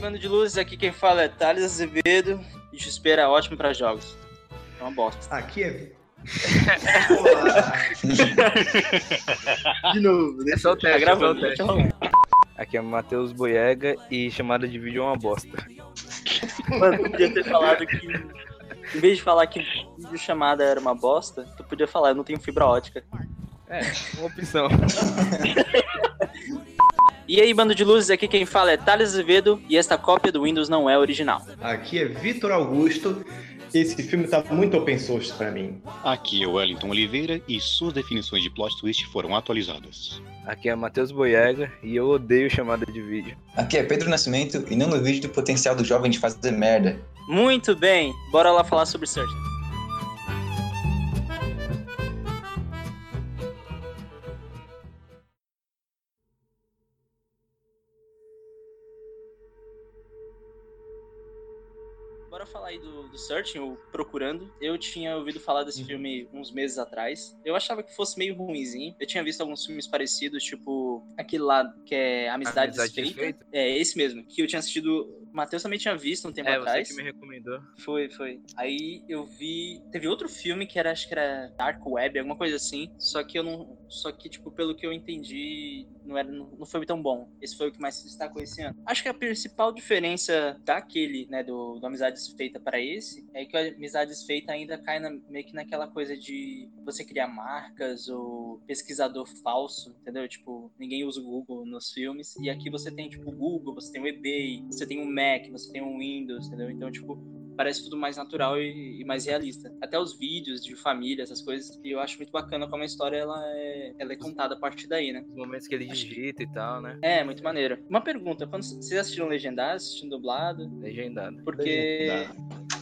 bando de luzes, aqui quem fala é Thales Azevedo. E desespero é ótimo pra jogos. É uma bosta. Aqui é. De novo, É só o tá teste, é só o gravando. teste. deixa eu- Aqui é Matheus Boiega e chamada de vídeo é uma bosta. Mano, tu podia ter falado que. Em vez de falar que vídeo chamada era uma bosta, tu podia falar, eu não tenho fibra ótica. É, uma opção. E aí, bando de luzes, aqui quem fala é Thales Azevedo e esta cópia do Windows não é original. Aqui é Vitor Augusto. Esse filme tá muito open source pra mim. Aqui é o Wellington Oliveira e suas definições de plot twist foram atualizadas. Aqui é Matheus Boiega e eu odeio chamada de vídeo. Aqui é Pedro Nascimento e não duvide do potencial do jovem de fazer merda. Muito bem, bora lá falar sobre Search. Do, Searching, o Procurando. Eu tinha ouvido falar desse filme uns meses atrás. Eu achava que fosse meio ruimzinho. Eu tinha visto alguns filmes parecidos, tipo aquele lá que é Amizade, Amizade Desfeita. Desfeita? É, esse mesmo. Que eu tinha assistido. O Matheus também tinha visto um tempo É, atrás. você que me recomendou. Foi, foi. Aí eu vi. Teve outro filme que era, acho que era Dark Web, alguma coisa assim. Só que eu não. Só que, tipo, pelo que eu entendi, não, era, não não foi tão bom. Esse foi o que mais se destacou esse ano. Acho que a principal diferença daquele, né, do, do Amizade Desfeita para esse, é que a Amizade Desfeita ainda cai na- meio que naquela coisa de você criar marcas ou pesquisador falso, entendeu? Tipo, ninguém usa o Google nos filmes. E aqui você tem, tipo, o Google, você tem o eBay, você tem o Mac, você tem o Windows, entendeu? Então, tipo, parece tudo mais natural e, e mais realista. Até os vídeos de família, essas coisas, e eu acho muito bacana como a história ela é, ela é contada a partir daí, né? Os momentos que ele digita e tal, né? É, muito maneiro. Uma pergunta, quando vocês assistiram legendado, assistindo dublado? Legendado. Porque.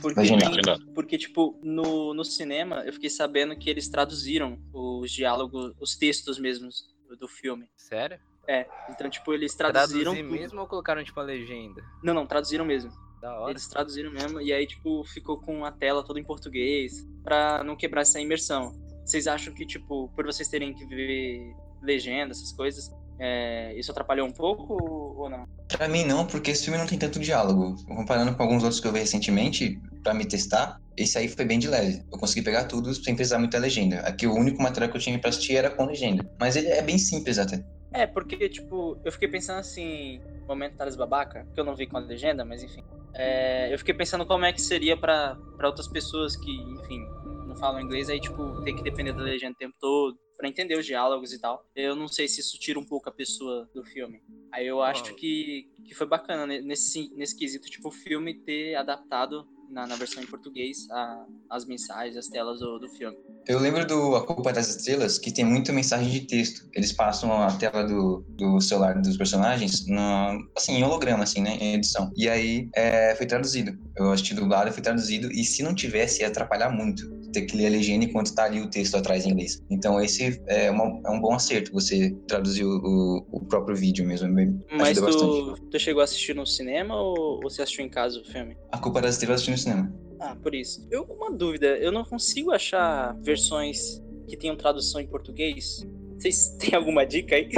Porque. Legendado. porque, tipo, no, no cinema eu fiquei sabendo que eles traduziram os diálogos, os textos mesmos do, do filme. Sério? É, então, tipo, eles traduziram. Traduzir tudo. mesmo ou colocaram tipo a legenda? Não, não, traduziram mesmo. Da hora. Eles traduziram mesmo, e aí, tipo, ficou com a tela toda em português, pra não quebrar essa imersão. Vocês acham que, tipo, por vocês terem que ver legenda, essas coisas, é, isso atrapalhou um pouco ou não? Pra mim não, porque esse filme não tem tanto diálogo. Comparando com alguns outros que eu vi recentemente, pra me testar, esse aí foi bem de leve. Eu consegui pegar tudo sem precisar muita legenda. Aqui o único material que eu tinha pra assistir era com legenda. Mas ele é bem simples até. É, porque, tipo, eu fiquei pensando assim, momento Thales Babaca, que eu não vi com a legenda, mas enfim. É, eu fiquei pensando como é que seria pra pra outras pessoas que, enfim, não falam inglês, aí, tipo, tem que depender da legenda o tempo todo, pra entender os diálogos e tal. Eu não sei se isso tira um pouco a pessoa do filme. Aí eu acho que, que foi bacana nesse, nesse quesito, tipo, o filme ter adaptado na, na versão em português a- as mensagens, as telas do, do filme. Eu lembro do A Culpa das Estrelas, que tem muita mensagem de texto. Eles passam a tela do, do celular dos personagens no, assim, em holograma, assim, né? Em edição. E aí é, foi traduzido. Eu assisti dublado, foi traduzido. E se não tivesse, ia atrapalhar muito. Ter que ler a legenda enquanto tá ali o texto atrás em inglês. Então esse é, uma- é um bom acerto, você traduzir o, o- próprio vídeo mesmo. Me Mas tu, bastante. tu chegou a assistir no cinema ou, ou você assistiu em casa o filme? A Culpa das Estrelas eu assisti no cinema. Ah, por isso. Eu uma dúvida, eu não consigo achar versões que tenham tradução em português. Vocês têm alguma dica aí?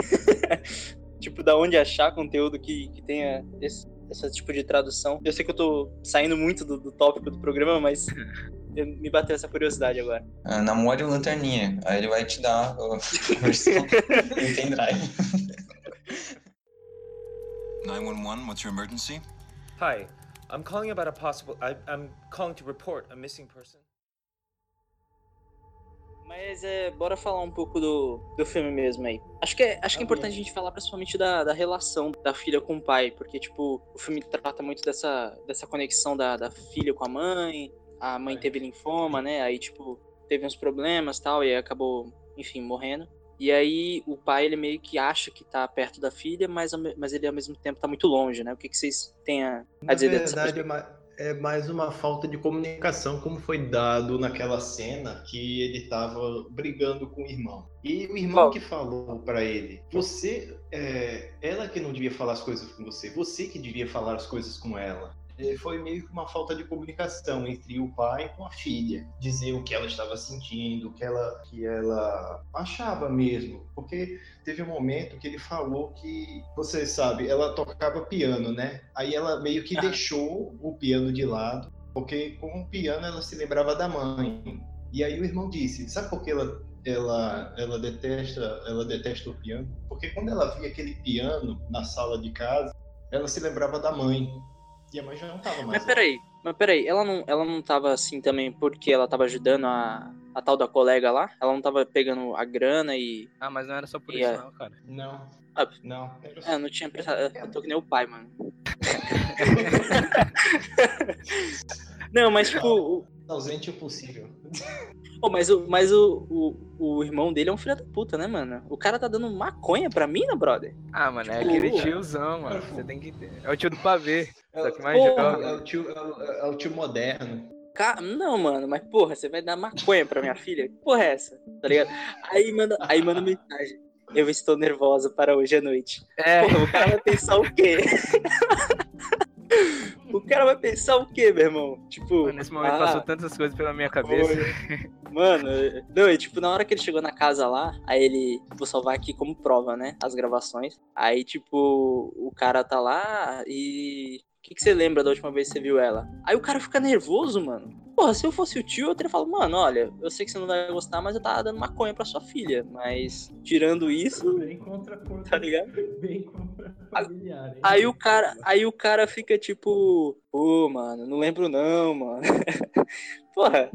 tipo, da onde achar conteúdo que, que tenha esse, esse tipo de tradução? Eu sei que eu tô saindo muito do, do tópico do programa, mas eu- me bateu essa curiosidade agora. Ah, namore o Lanterninha. Aí ele vai te dar a versão em pendrive. 911, what's your emergency? Hi, I'm calling about a possible. I, I'm calling to report a missing person. Mas é, bora falar um pouco do, do filme mesmo aí. Acho que é, acho que é importante a gente falar principalmente da, da relação da filha com o pai, porque, tipo, o filme trata muito dessa, dessa conexão da, da filha com a mãe. A mãe teve linfoma, né? Aí, tipo, teve uns problemas e tal, e acabou, enfim, morrendo. E aí o pai, ele meio que acha que tá perto da filha, mas, mas ele ao mesmo tempo tá muito longe, né? O que, que vocês têm a, a Na dizer dessa verdade, é ma- é mais uma falta de comunicação, como foi dado naquela cena que ele tava brigando com o irmão. E o irmão que falou pra ele: Você, é, ela que não devia falar as coisas com você, você que devia falar as coisas com ela. Eh, foi meio que uma falta de comunicação entre o pai com a filha, dizer o que ela estava sentindo, o que ela, que ela achava mesmo, porque teve um momento que ele falou que, você sabe, ela tocava piano, né? Aí ela meio que Ah. deixou o piano de lado, porque com o piano ela se lembrava da mãe. E aí o irmão disse, sabe por que ela ela, ela detesta ela detesta o piano porque quando ela via aquele piano na sala de casa ela se lembrava da mãe e a mãe já não estava mais Mas lá. peraí, mas peraí, ela não, ela não tava assim também porque ela tava ajudando a, a tal da colega lá? Ela não tava pegando a grana e. Ah, mas não era só por isso, é- não, cara. não Ah, não era Ah, eu não tinha prestado. Eu tô que nem o pai, mano. Não, mas tipo. o- ausente o possível Pô, mas o, mas o, o, o irmão dele é um filho da puta, né, mano? O cara tá dando maconha pra mina, brother. Ah, mano, é Tipo, aquele tiozão, mano. Você tem que ter. É o tio do pavê. é, Só o- que mais Porra, jovem. é o tio é o, é o tio moderno Ca- Não, mano, mas porra, você vai dar maconha pra minha filha? Que porra é essa? Tá ligado? Aí manda, aí manda mensagem. Eu estou nervosa para hoje à noite. É, Porra, o cara vai pensar o quê? o cara vai pensar o quê, meu irmão? Tipo, mano, nesse momento ah, passou tantas coisas pela minha cabeça. Mano, não, e tipo, na hora que ele chegou na casa lá, aí ele. Vou salvar aqui como prova, né? As gravações. Aí, tipo, o cara tá lá e. O que, que você lembra da última vez que você viu ela? Aí o cara fica nervoso, mano. Porra, se eu fosse o tio, eu teria falado, mano, olha, eu sei que você não vai gostar, mas eu tava dando maconha pra sua filha. Mas, tirando isso, bem contra tá ligado? bem contra familiar hein? Aí o cara, aí o cara fica tipo, pô, mano, não lembro não, mano. Porra,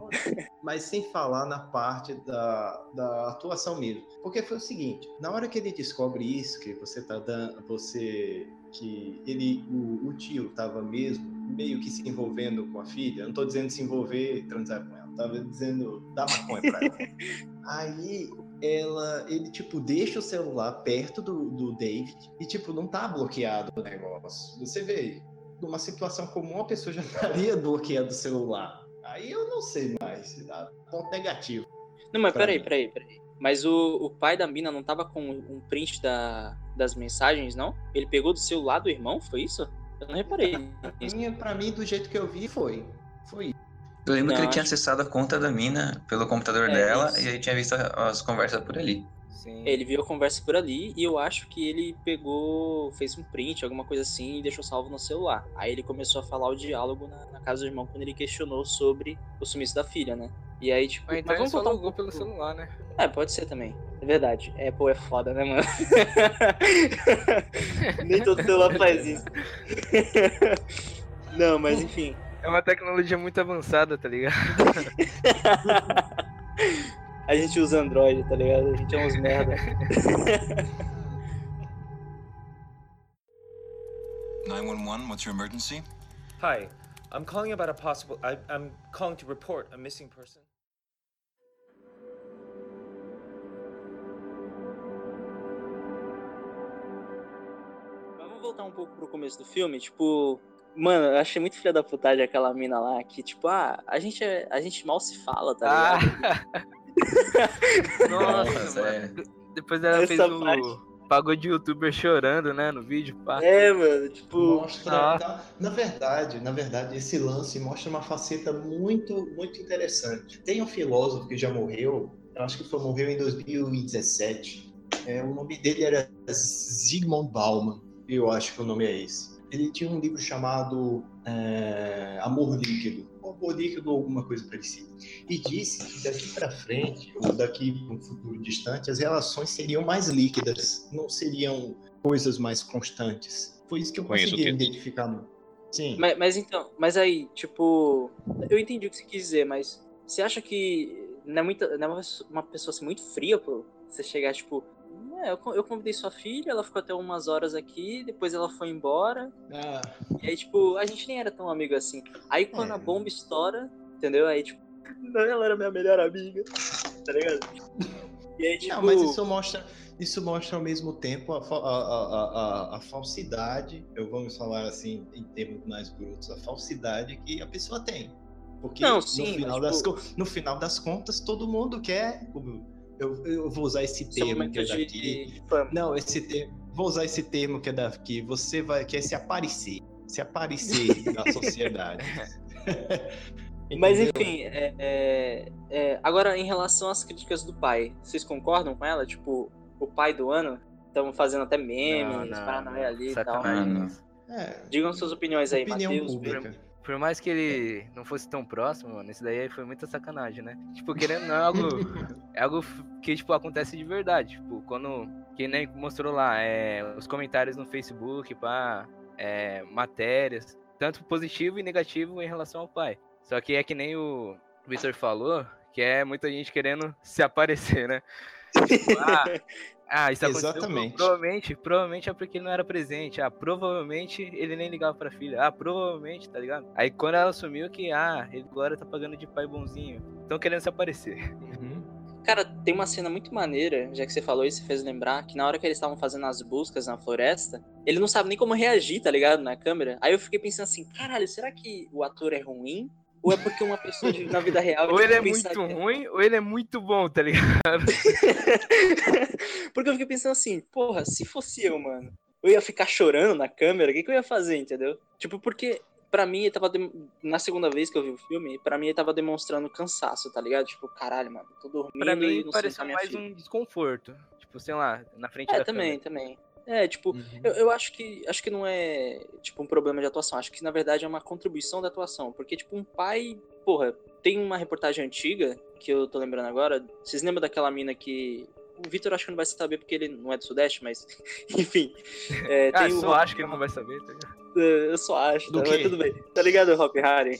mas sem falar na parte da, da atuação mesmo. Porque foi o seguinte, na hora que ele descobre isso, que você tá dando, você que ele, o, o tio tava mesmo meio que se envolvendo com a filha, não tô dizendo se envolver e transar com ela, tava dizendo dar maconha pra ela. Aí ela, ele tipo deixa o celular perto do, do David e tipo não tá bloqueado o negócio. Você vê, numa situação comum a pessoa já estaria bloqueando o celular. Aí eu não sei mais, dá ponto negativo. Não, mas peraí, mim. peraí, peraí. Mas o, o pai da mina não tava com um print da, das mensagens, não? Ele pegou do celular do irmão, foi isso? Eu não reparei. Minha, pra mim, do jeito que eu vi, foi. Foi. Eu lembro Não, que ele tinha acessado a conta da mina pelo computador É, dela isso. e aí tinha visto as conversas por ali. Sim. Ele viu a conversa por ali e eu acho que ele pegou, fez um print, alguma coisa assim, e deixou salvo no celular. Aí ele começou a falar o diálogo na, na casa do irmão quando ele questionou sobre o sumiço da filha, né? E aí, tipo, Ou então ele só um pouco pelo celular, né? É, pode ser também. É verdade. É, pô, é foda, né, mano? Nem todo celular faz isso. Não, mas enfim. É uma tecnologia muito avançada, tá ligado? A gente usa Android, tá ligado? A gente é uns merda. 911, what's your emergency? Hi, I'm calling about a possible. I, I'm calling to report a missing person. Vamos voltar um pouco pro começo do filme, tipo. Mano, eu achei muito filha da putagem aquela mina lá que, tipo, ah, a gente, é, a gente mal se fala, tá Ah! ligado? Nossa, Nossa, mano. é. De- Depois ela Essa fez o. parte. Pagou de youtuber chorando, né? No vídeo, pá. É, mano, tipo. Mostra, ah. na, na verdade, na verdade, esse lance mostra uma faceta muito, muito interessante. Tem um filósofo que já morreu, eu acho que foi morreu em 2017. É, o nome dele era Zygmunt Bauman, eu acho que o nome é esse. Ele tinha um livro chamado é, Amor Líquido, ou Amor Líquido ou alguma coisa parecida. E disse que daqui para frente, ou daqui para um futuro distante, as relações seriam mais líquidas, não seriam coisas mais constantes. Foi isso que eu Conheço consegui identificar. no- Sim. Mas, mas então, mas aí, tipo. Eu entendi o que você quis dizer, mas você acha que não é, muita, não é uma pessoa- uma pessoa assim, muito fria, pô? Você chegar, tipo. "É, eu, eu convidei sua filha, ela ficou até umas horas aqui, depois ela foi embora. Ah, E aí, tipo, a gente nem era tão amigo assim. Aí quando É. a bomba estoura, entendeu? Aí, tipo, não, ela era minha melhor amiga, tá ligado? E aí, tipo. não, mas isso mostra, isso mostra ao mesmo tempo a, a, a, a, a falsidade, eu vamos falar assim em termos mais brutos, a falsidade que a pessoa tem. Porque Não, no, sim, final mas, das, tipo- co- no final das contas, todo mundo quer. Eu, eu vou usar esse seu termo que é daqui. de. Não, esse termo. Vou usar esse termo que é da que você vai quer se aparecer. se aparecer na sociedade. Mas enfim, é, é- é, agora em relação às críticas do pai, vocês concordam com ela? Tipo, o pai do ano? Estão fazendo até memes, Paranauê ali e tal. É, Digam suas opiniões aí, opinião Matheus. pública. Por mais que ele não fosse tão próximo, mano, isso daí foi muita sacanagem, né? Tipo, querendo não é algo. É algo que, tipo, acontece de verdade. Tipo, quando. Que nem mostrou lá, é, os comentários no Facebook, pá, é, matérias, tanto positivo e negativo em relação ao pai. Só que é que nem o Victor falou, que é muita gente querendo se aparecer, né? Ah, ah, isso aconteceu. Exatamente. Provavelmente, provavelmente é porque ele não era presente. Ah, provavelmente ele nem ligava pra filha. Ah, provavelmente, tá ligado? Aí quando ela assumiu que, ah, ele agora tá pagando de pai bonzinho. Estão querendo se aparecer. Uhum. Cara, tem uma cena muito maneira, já que você falou isso, você fez lembrar, que na hora que eles estavam fazendo as buscas na floresta, ele não sabe nem como reagir, tá ligado? Na câmera. Aí eu fiquei pensando assim, caralho, será que o ator é ruim? Ou é porque uma pessoa de- na vida real. Ou ele é muito que- ruim, ou ele é muito bom, tá ligado? Porque eu fiquei pensando assim, porra, se fosse eu, mano, eu ia ficar chorando na câmera, o que, que eu ia fazer, entendeu? Tipo, porque pra mim ele tava. dem- Na segunda vez que eu vi o filme, pra mim ele tava demonstrando cansaço, tá ligado? Tipo, caralho, mano, tô dormindo Pra e mim não sei se pareceu minha mais filha. um desconforto. Tipo, sei lá, na frente É, da também, câmera. também. É, tipo, Uhum. eu, eu acho que acho que não é tipo um problema de atuação, acho que na verdade é uma contribuição da atuação, porque tipo um pai, porra, tem uma reportagem antiga que eu tô lembrando agora, vocês lembram daquela mina que o Vitor acho que não vai saber porque ele não é do Sudeste, mas enfim, é, Ah, tem o só acho que ele não vai saber, tá ligado? É, Eu só acho, Do tá? mas tudo bem. Tá ligado o Hop Harry?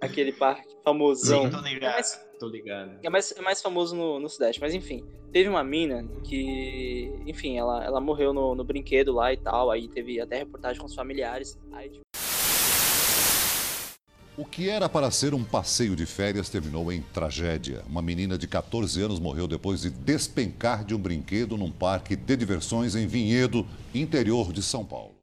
Aquele parque famosão. Sim, tô ligado. Mas- Tô ligado. É mais, é mais famoso no, no Sudeste, mas enfim. Teve uma mina que, enfim, ela, ela morreu no, no brinquedo lá e tal. Aí teve até reportagem com os familiares. Aí, tipo, O que era para ser um passeio de férias terminou em tragédia. Uma menina de 14 anos morreu depois de despencar de um brinquedo num parque de diversões em Vinhedo, interior de São Paulo.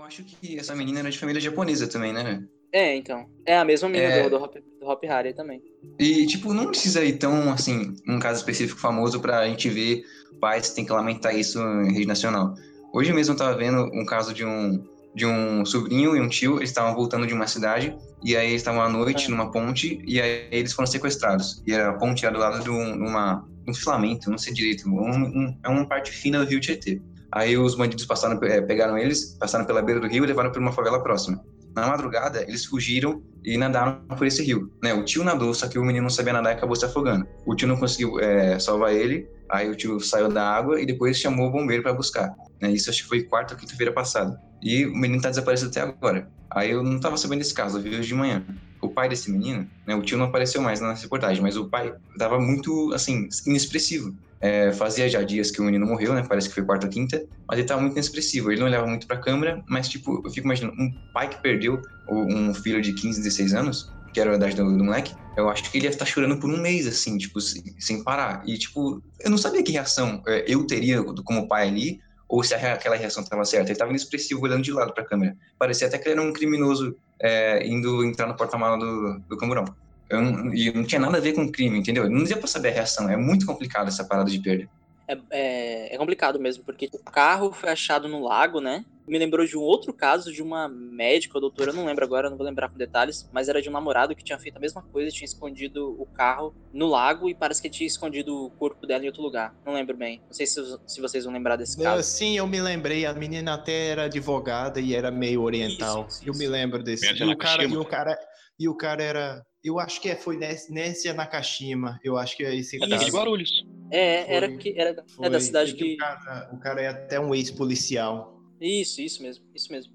Eu acho que essa menina era de família japonesa também, né? é, então. É a mesma mina É. do, do, Hop, do Hop Harry também. E, tipo, não precisa ir tão, assim, um caso específico famoso pra gente ver pais que tem que lamentar isso em rede nacional. Hoje mesmo eu tava vendo um caso de um, de um sobrinho e um tio, eles estavam voltando de uma cidade, e aí eles estavam à noite Ah. numa ponte, e aí eles foram sequestrados. E a ponte era do lado de um, uma, um filamento, não sei direito, um, um- é uma parte fina do rio Tietê. Aí os bandidos passaram, eh, pegaram eles, passaram pela beira do rio e levaram para uma favela próxima. Na madrugada, eles fugiram e nadaram por esse rio. Né? O tio nadou, só que o menino não sabia nadar e acabou se afogando. O tio não conseguiu eh, salvar ele, aí o tio saiu da água e depois chamou o bombeiro para buscar. Né? Isso acho que foi quarta ou quinta-feira passada. E o menino tá desaparecido até agora. Aí eu não tava sabendo desse caso, eu vi hoje de manhã. O pai desse menino, né, o tio não apareceu mais na reportagem, mas o pai tava muito, assim, inexpressivo. É, fazia já dias que o menino morreu, né? Parece que foi quarta ou quinta, mas ele tava muito inexpressivo. Ele não olhava muito pra câmera, mas, tipo, eu fico imaginando, um pai que perdeu um filho de 15, 16 anos, que era a idade do, do moleque, eu acho que ele ia estar chorando por um mês, assim, tipo, sem, sem parar. E, tipo, eu não sabia que reação é, eu teria como pai ali, ou se a aquela reação estava certa. Ele tava inexpressivo, olhando de lado pra câmera. Parecia até que ele era um criminoso é, indo entrar no porta-mala do, do camburão. Eu não- e não tinha nada a ver com crime, entendeu? Não deu pra saber a reação. É muito complicado essa parada de perda. É, é, é complicado mesmo, porque o carro foi achado no lago, né? Me lembrou de um outro caso de uma médica ou doutora, eu não lembro agora, não vou lembrar com detalhes, mas era de um namorado que tinha feito a mesma coisa, tinha escondido o carro no lago e parece que tinha escondido o corpo dela em outro lugar. Não lembro bem. Não sei se, se vocês vão lembrar desse Eu- caso. sim, eu me lembrei. A menina até era advogada e era meio oriental. Isso, isso, Eu me isso. lembro desse. E o, cara, e o cara e o cara era. Eu acho que foi Nes- Nécia Nakashima. Eu acho que é esse É de. Guarulhos. É, era Foi- que era Foi. é da cidade E que O cara, o cara é até um ex-policial. Isso, isso mesmo, isso mesmo.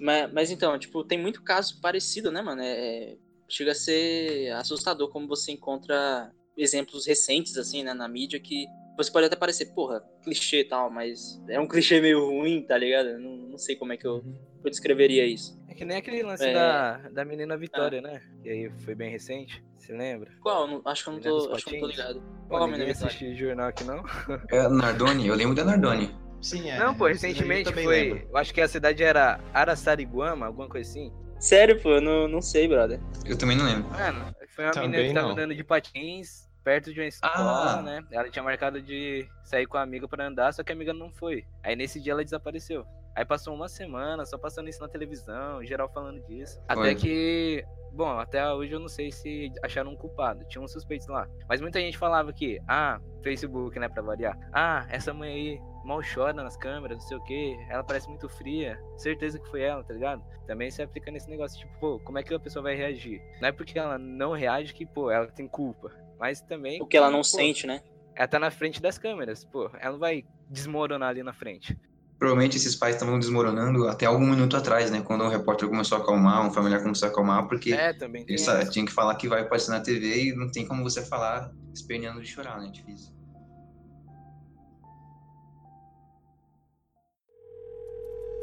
Mas, mas então, tipo, tem muito caso parecido, né, mano? É, chega a ser assustador como você encontra exemplos recentes, assim, né, na mídia que você pode até parecer, porra, clichê e tal, mas é um clichê meio ruim, tá ligado? Eu Não, não sei como é que eu, eu descreveria isso. É que nem aquele lance É. da, da menina Vitória, né? Que aí foi bem recente, você lembra? Qual? Não- acho que eu não tô, acho que eu não tô ligado. Pô, Qual ninguém menina Vitória? assiste jornal aqui não? É a Nardoni, eu lembro da Nardoni. Sim, é. não, pô, eu recentemente também foi. lembro. Eu acho que a cidade era Araçariguama, alguma coisa assim. Sério, pô, eu não, não sei, brother. Eu também não lembro. Mano, foi uma Também menina que tava não. andando de patins perto de uma escola, Ah. né? Ela tinha marcado de sair com a amiga pra andar, só que a amiga não foi. Aí nesse dia ela desapareceu. Aí passou uma semana só passando isso na televisão, geral falando disso. Até Olha. que. Bom, até hoje eu não sei se acharam um culpado. Tinha uns suspeitos lá. Mas muita gente falava que, ah, Facebook, né, pra variar. Ah, essa mãe aí mal chora nas câmeras, não sei o que. Ela parece muito fria. Certeza que foi ela, tá ligado? Também se aplica nesse negócio, tipo, pô, como é que a pessoa vai reagir? Não é porque ela não reage que, pô, ela tem culpa. Mas também. O que ela não pô, sente, né? Ela tá na frente das câmeras, pô. Ela não vai desmoronar ali na frente. Provavelmente esses pais estavam desmoronando até algum minuto atrás, né? Quando um repórter começou a acalmar, um familiar começou a acalmar, porque É, também tem ele tinha que falar que vai aparecer na TV e não tem como você falar esperneando de chorar, né? Difícil.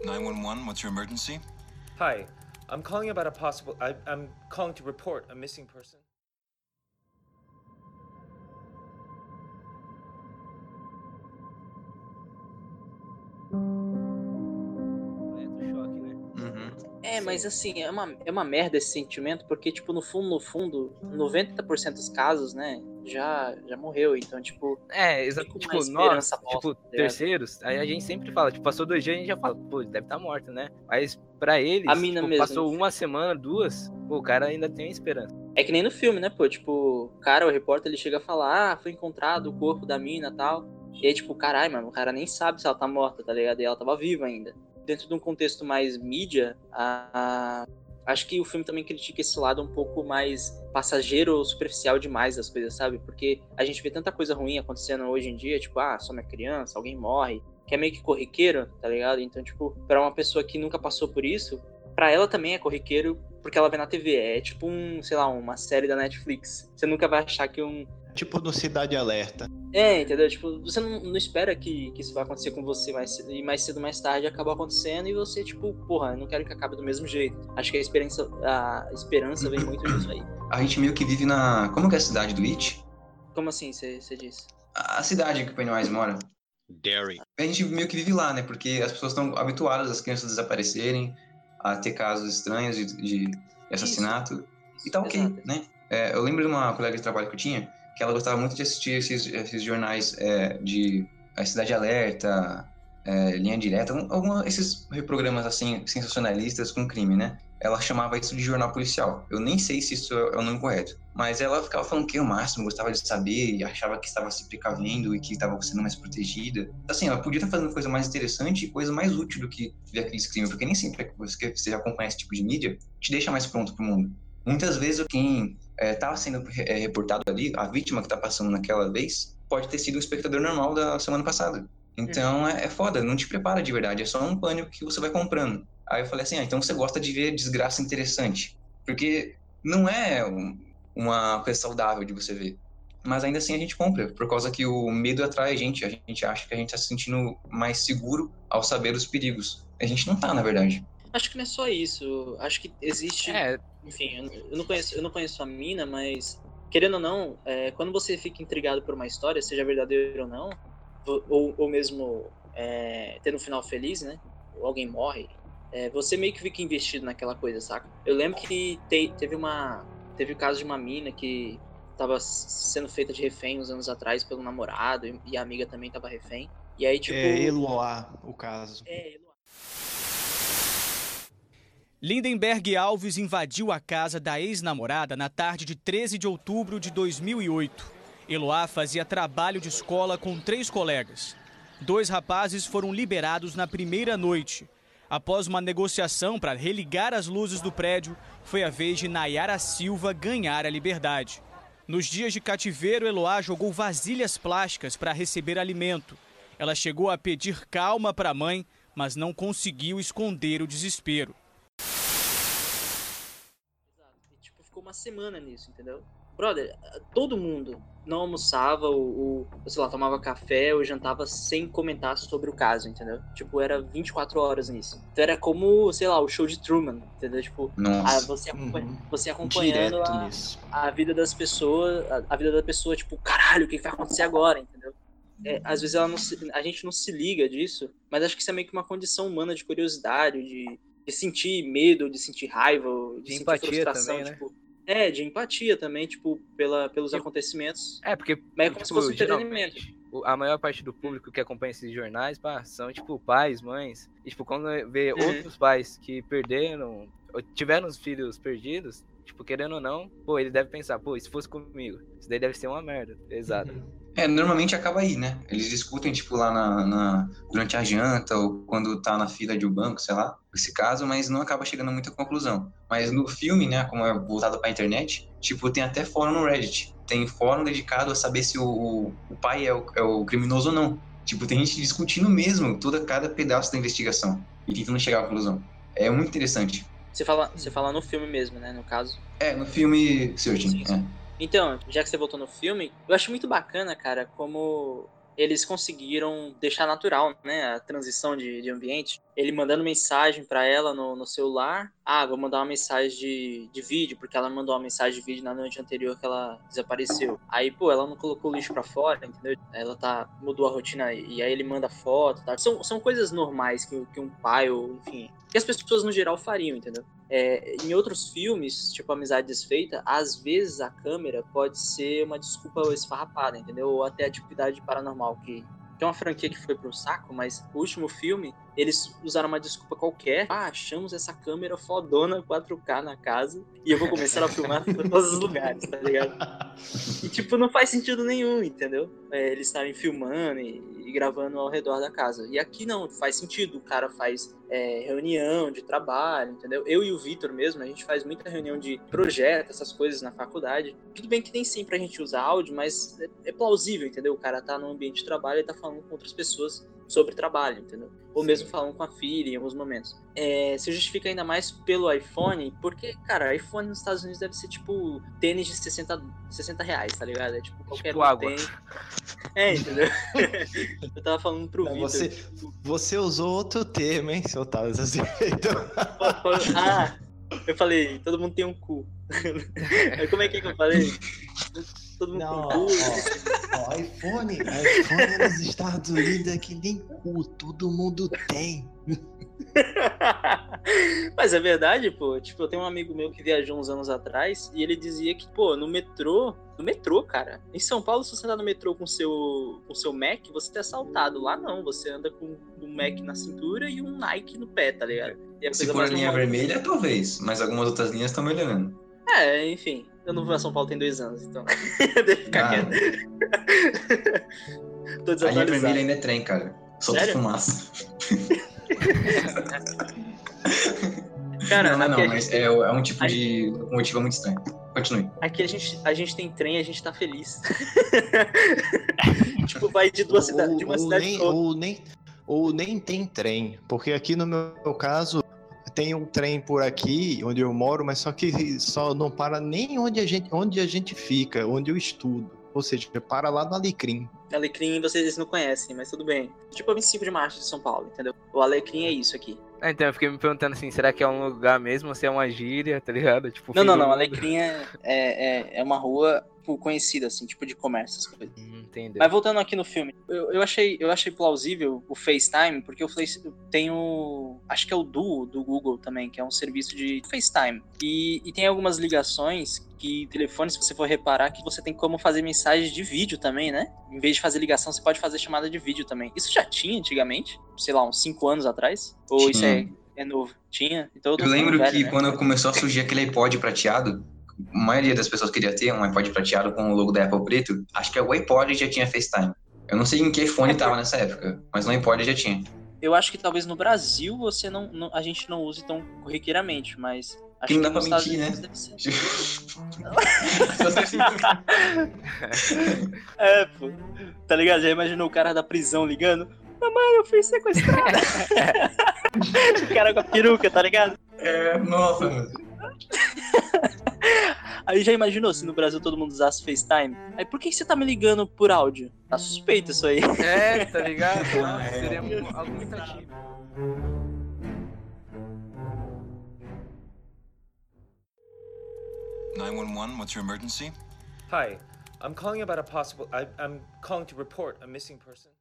Nine one one. What's your emergency? Hi, I'm calling about a possible. I, I'm calling to report a missing person. É, né? Uhum. É, mas assim, é uma, é uma merda esse sentimento, porque, tipo, no fundo, no fundo, 90% dos casos, né, já, já morreu. Então, tipo, É, exato. Tipo, nós, esperança tipo, bosta, tá ligado? terceiros, aí a gente sempre fala, tipo, passou dois dias a gente já fala, pô, deve estar morto, né? Mas pra eles, A mina tipo, mesmo. passou uma semana, duas, pô, o cara ainda tem esperança. é que nem no filme, né, pô? Tipo, o cara, o repórter, ele chega a falar, ah, foi encontrado o corpo da mina e tal. E aí, tipo, caralho, mano, o cara nem sabe se ela tá morta, tá ligado? E ela tava viva ainda. Dentro de um contexto mais mídia, a... acho que o filme também critica esse lado um pouco mais passageiro ou superficial demais das coisas, sabe? Porque a gente vê tanta coisa ruim acontecendo hoje em dia, tipo, ah, some a criança, alguém morre, que é meio que corriqueiro, tá ligado? Então, tipo, pra uma pessoa que nunca passou por isso, pra ela também é corriqueiro porque ela vê na TV. É tipo um, sei lá, uma série da Netflix. Você nunca vai achar que um. Tipo no Cidade Alerta. É, entendeu? Tipo, você não, não espera que, que isso vai acontecer com você mais cedo, e mais cedo ou mais tarde acaba acontecendo e você, tipo, porra, eu não quero que acabe do mesmo jeito. Acho que a esperança, a esperança vem muito disso aí. A gente meio que vive na. Como que é a cidade do It? Como assim, você disse? A cidade que o Pennywise mora. Derry. A gente meio que vive lá, né? Porque as pessoas estão habituadas às crianças desaparecerem, a ter casos estranhos de, de assassinato. E tá ok, Exato. né? É, eu lembro de uma colega de trabalho que eu tinha, que ela gostava muito de assistir esses, esses jornais é, de a Cidade Alerta, é, Linha Direta, um- alguma, esses programas assim, sensacionalistas com crime, né? Ela chamava isso de jornal policial. Eu nem sei se isso é o nome correto. Mas ela ficava falando que o máximo gostava de saber e achava que estava se precavendo e que estava sendo mais protegida. Assim, ela podia estar fazendo coisa mais interessante e coisa mais útil do que ver aqueles crimes, porque nem sempre é você, você acompanha esse tipo de mídia te deixa mais pronto pro mundo. Muitas vezes quem está sendo é, reportado ali, a vítima que está passando naquela vez, pode ter sido o espectador normal da semana passada. Então é, é foda, não te prepara de verdade, é só um pânico que você vai comprando. Aí eu falei assim, ah, então você gosta de ver desgraça interessante. Porque não é um- uma coisa saudável de você ver. Mas ainda assim a gente compra, por causa que o medo atrai a gente. A gente acha que a gente tá se sentindo mais seguro ao saber os perigos. A gente não tá, na verdade. Acho que não é só isso. Acho que existe. É, Enfim, eu não- conheço, eu não conheço a mina, mas querendo ou não, é, quando você fica intrigado por uma história, seja verdadeira ou não, ou, ou mesmo é, tendo um final feliz, né? Ou alguém morre, é, você meio que fica investido naquela coisa, saca? Eu lembro que te- teve uma. Teve o caso de uma mina que tava sendo feita de refém uns anos atrás pelo namorado, e, e a amiga também tava refém. E aí, tipo. É Eloá, o caso. É, Lindenberg Alves invadiu a casa da ex-namorada na tarde de 13 de outubro de 2008. Eloá fazia trabalho de escola com três colegas. Dois rapazes foram liberados na primeira noite. Após uma negociação para religar as luzes do prédio, foi a vez de Nayara Silva ganhar a liberdade. Nos dias de cativeiro, Eloá jogou vasilhas plásticas para receber alimento. Ela chegou a pedir calma para a mãe, mas não conseguiu esconder o desespero. E, tipo, ficou uma semana nisso, entendeu? Brother, todo mundo não almoçava ou, ou, sei lá, tomava café ou jantava sem comentar sobre o caso, entendeu? Tipo, era 24 horas nisso. Então era como, sei lá, o show de Truman, entendeu? Tipo, a- você, acompanha- Uhum. você acompanhando a, a vida das pessoas, a, a vida da pessoa, tipo, caralho, o que que vai acontecer agora, entendeu? É, às vezes ela não se- a gente não se liga disso, mas acho que isso é meio que uma condição humana de curiosidade, de, de sentir medo, de sentir raiva, de, De sentir empatia frustração, também, né? tipo, é, de empatia também, tipo, pela, pelos acontecimentos. É, porque Mas é como se tipo, fosse um entretenimento. a maior parte do público que acompanha esses jornais, pá, são, tipo, pais, mães. E, tipo, quando vê Uhum. outros pais que perderam, ou tiveram os filhos perdidos, tipo, querendo ou não, pô, ele deve pensar, pô, e se fosse comigo? Isso daí deve ser uma merda, pesado. É, normalmente acaba aí, né? Eles discutem, tipo, lá na, na- durante a janta ou quando tá na fila de um banco, sei lá, esse caso, mas não acaba chegando a muita conclusão. Mas no filme, né, como é voltado pra internet, tipo, tem até fórum no Reddit. Tem fórum dedicado a saber se o, o pai é o, é o criminoso ou não. Tipo, tem gente discutindo mesmo toda cada pedaço da investigação e tentando chegar à conclusão. É muito interessante. Você fala, você fala no filme mesmo, né? No caso. É, no filme Searching, Sim, sim. é. Então, já que você voltou no filme, eu acho muito bacana, cara, como eles conseguiram deixar natural, né, a transição de, de ambiente. Ele mandando mensagem pra ela no, no celular. Ah, vou mandar uma mensagem de, de vídeo, porque ela mandou uma mensagem de vídeo na noite anterior que ela desapareceu. Aí, pô, ela não colocou o lixo pra fora, entendeu? Ela tá, mudou a rotina e aí ele manda foto, tá? São, são coisas normais que, que um pai ou, enfim, que as pessoas no geral fariam, entendeu? É, em outros filmes, tipo Amizade Desfeita, às vezes a câmera pode ser uma desculpa esfarrapada, entendeu? Ou até atividade paranormal, que, que é uma franquia que foi pro saco, mas o último filme, eles usaram uma desculpa qualquer. Ah, achamos essa câmera fodona 4K na casa e eu vou começar a filmar em todos os lugares, tá ligado? E, tipo, não faz sentido nenhum, entendeu? É, eles estarem filmando e, e gravando ao redor da casa. E aqui não, faz sentido. O cara faz é, reunião de trabalho, entendeu? Eu e o Vitor mesmo, a gente faz muita reunião de projeto, essas coisas na faculdade. Tudo bem que nem sempre a gente usa áudio, mas é, é plausível, entendeu? O cara tá no ambiente de trabalho e tá falando com outras pessoas sobre trabalho, entendeu? Ou mesmo falando com a filha em alguns momentos. É, se justifica ainda mais pelo iPhone, porque, cara, iPhone nos Estados Unidos deve ser tipo tênis de 60, 60 reais, tá ligado? É tipo qualquer Tipo um água. tem. É, entendeu? Eu tava falando pro Não, você, você usou outro termo, hein, seu Thales Azevedo? Ah, eu falei, todo mundo tem um cu. Como é é que eu falei? Todo mundo Não, tem um cu. ó, ó, iPhone, iPhone nos Estados Unidos é que nem cu, todo mundo tem. Mas é verdade, pô. Tipo, eu tenho um amigo meu que viajou uns anos atrás e ele dizia que, pô, no metrô, no metrô, cara. Em São Paulo, se você andar no metrô com seu, com seu Mac, você é assaltado. Lá não, você anda com um Mac na cintura e um Nike no pé, tá ligado? E a Se coisa for a linha vermelha, talvez, mas algumas outras linhas estão melhorando. É, enfim. Eu não vou a São Paulo tem dois anos, então. Eu ficar Ah, quieto. Tô a linha desatualizado. vermelha ainda é trem, cara. Solta Sério? fumaça. Cara, não, não, não, a mas gente, é, é um tipo de locomotiva muito estranho. Continue. aqui a, gente, a gente tem trem e a gente tá feliz. tipo, vai de duas cidades, de uma ou, cidade nem, pra outra. ou, nem, ou nem tem trem, porque aqui no meu caso tem um trem por aqui onde eu moro, mas só que só não para nem onde a gente, onde a gente fica, onde eu estudo. Ou seja, para lá no Alecrim. Alecrim vocês não conhecem, mas tudo bem. Tipo a 25 de março de São Paulo, entendeu? O Alecrim é isso aqui. Ah, então eu fiquei me perguntando assim, será que é um lugar mesmo ou se é uma gíria, tá ligado? Tipo, Não, não, não. mundo. Alecrim é, é, é- é uma rua tipo, conhecida, assim, tipo de comércio, essas coisas. Entendeu. Mas voltando aqui no filme, eu, eu, achei, eu achei plausível o FaceTime, porque o Face tem o. Acho que é o Duo do Google também, que é um serviço de FaceTime. E, e tem algumas ligações que telefone, se você for reparar, que você tem como fazer mensagem de vídeo também, né? Em vez de fazer ligação, você pode fazer chamada de vídeo também. Isso já tinha antigamente, sei lá, uns 5 anos atrás? Ou isso é, é novo? Tinha? Então eu, Eu lembro velho, que né? quando começou a surgir aquele iPod prateado, a maioria das pessoas queria ter um iPod prateado com o logo da Apple preto. Acho que o iPod já tinha FaceTime. Eu não sei em que iPhone tava nessa época, mas no iPod já tinha. Eu acho que talvez no Brasil você não, não- a gente não use tão corriqueiramente, mas acho Que não dá pra mentir, né? É, pô. Tá ligado? Já imaginou o cara da prisão ligando? Mamãe, eu fui sequestrada. o cara com a peruca, tá ligado? É, nossa, mano. Aí já imaginou se no Brasil todo mundo usasse FaceTime? Aí por que você tá me ligando por áudio? Tá suspeito isso aí. É, tá ligado? Nossa, É. seria mu- algo muito ativo. Nine one one. What's your emergency? Hi, I'm calling about a possible. I, I'm calling to report a missing person.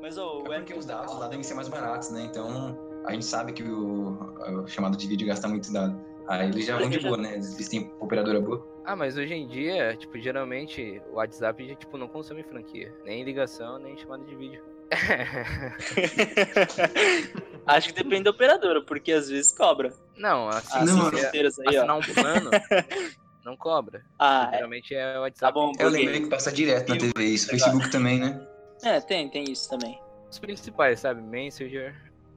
Mas, ô, É porque os dados lá devem ser mais baratos, né? Então a gente sabe que o, a chamada de vídeo gasta muito dado. Aí eles já vão de boa, né? Eles têm operadora boa. Ah, mas hoje em dia, tipo, geralmente o WhatsApp já, tipo, não consome franquia. Nem ligação, nem chamada de vídeo. Acho que depende da operadora, porque às vezes cobra. Não, assim, não, você fronteiras aí, assinar ó. um plano, não cobra. Ah, é. Geralmente é o tá WhatsApp. bom. Eu lembrei que passa direto na? TV isso. Facebook também, né? É, tem, tem isso também. Os principais, sabe? Messenger,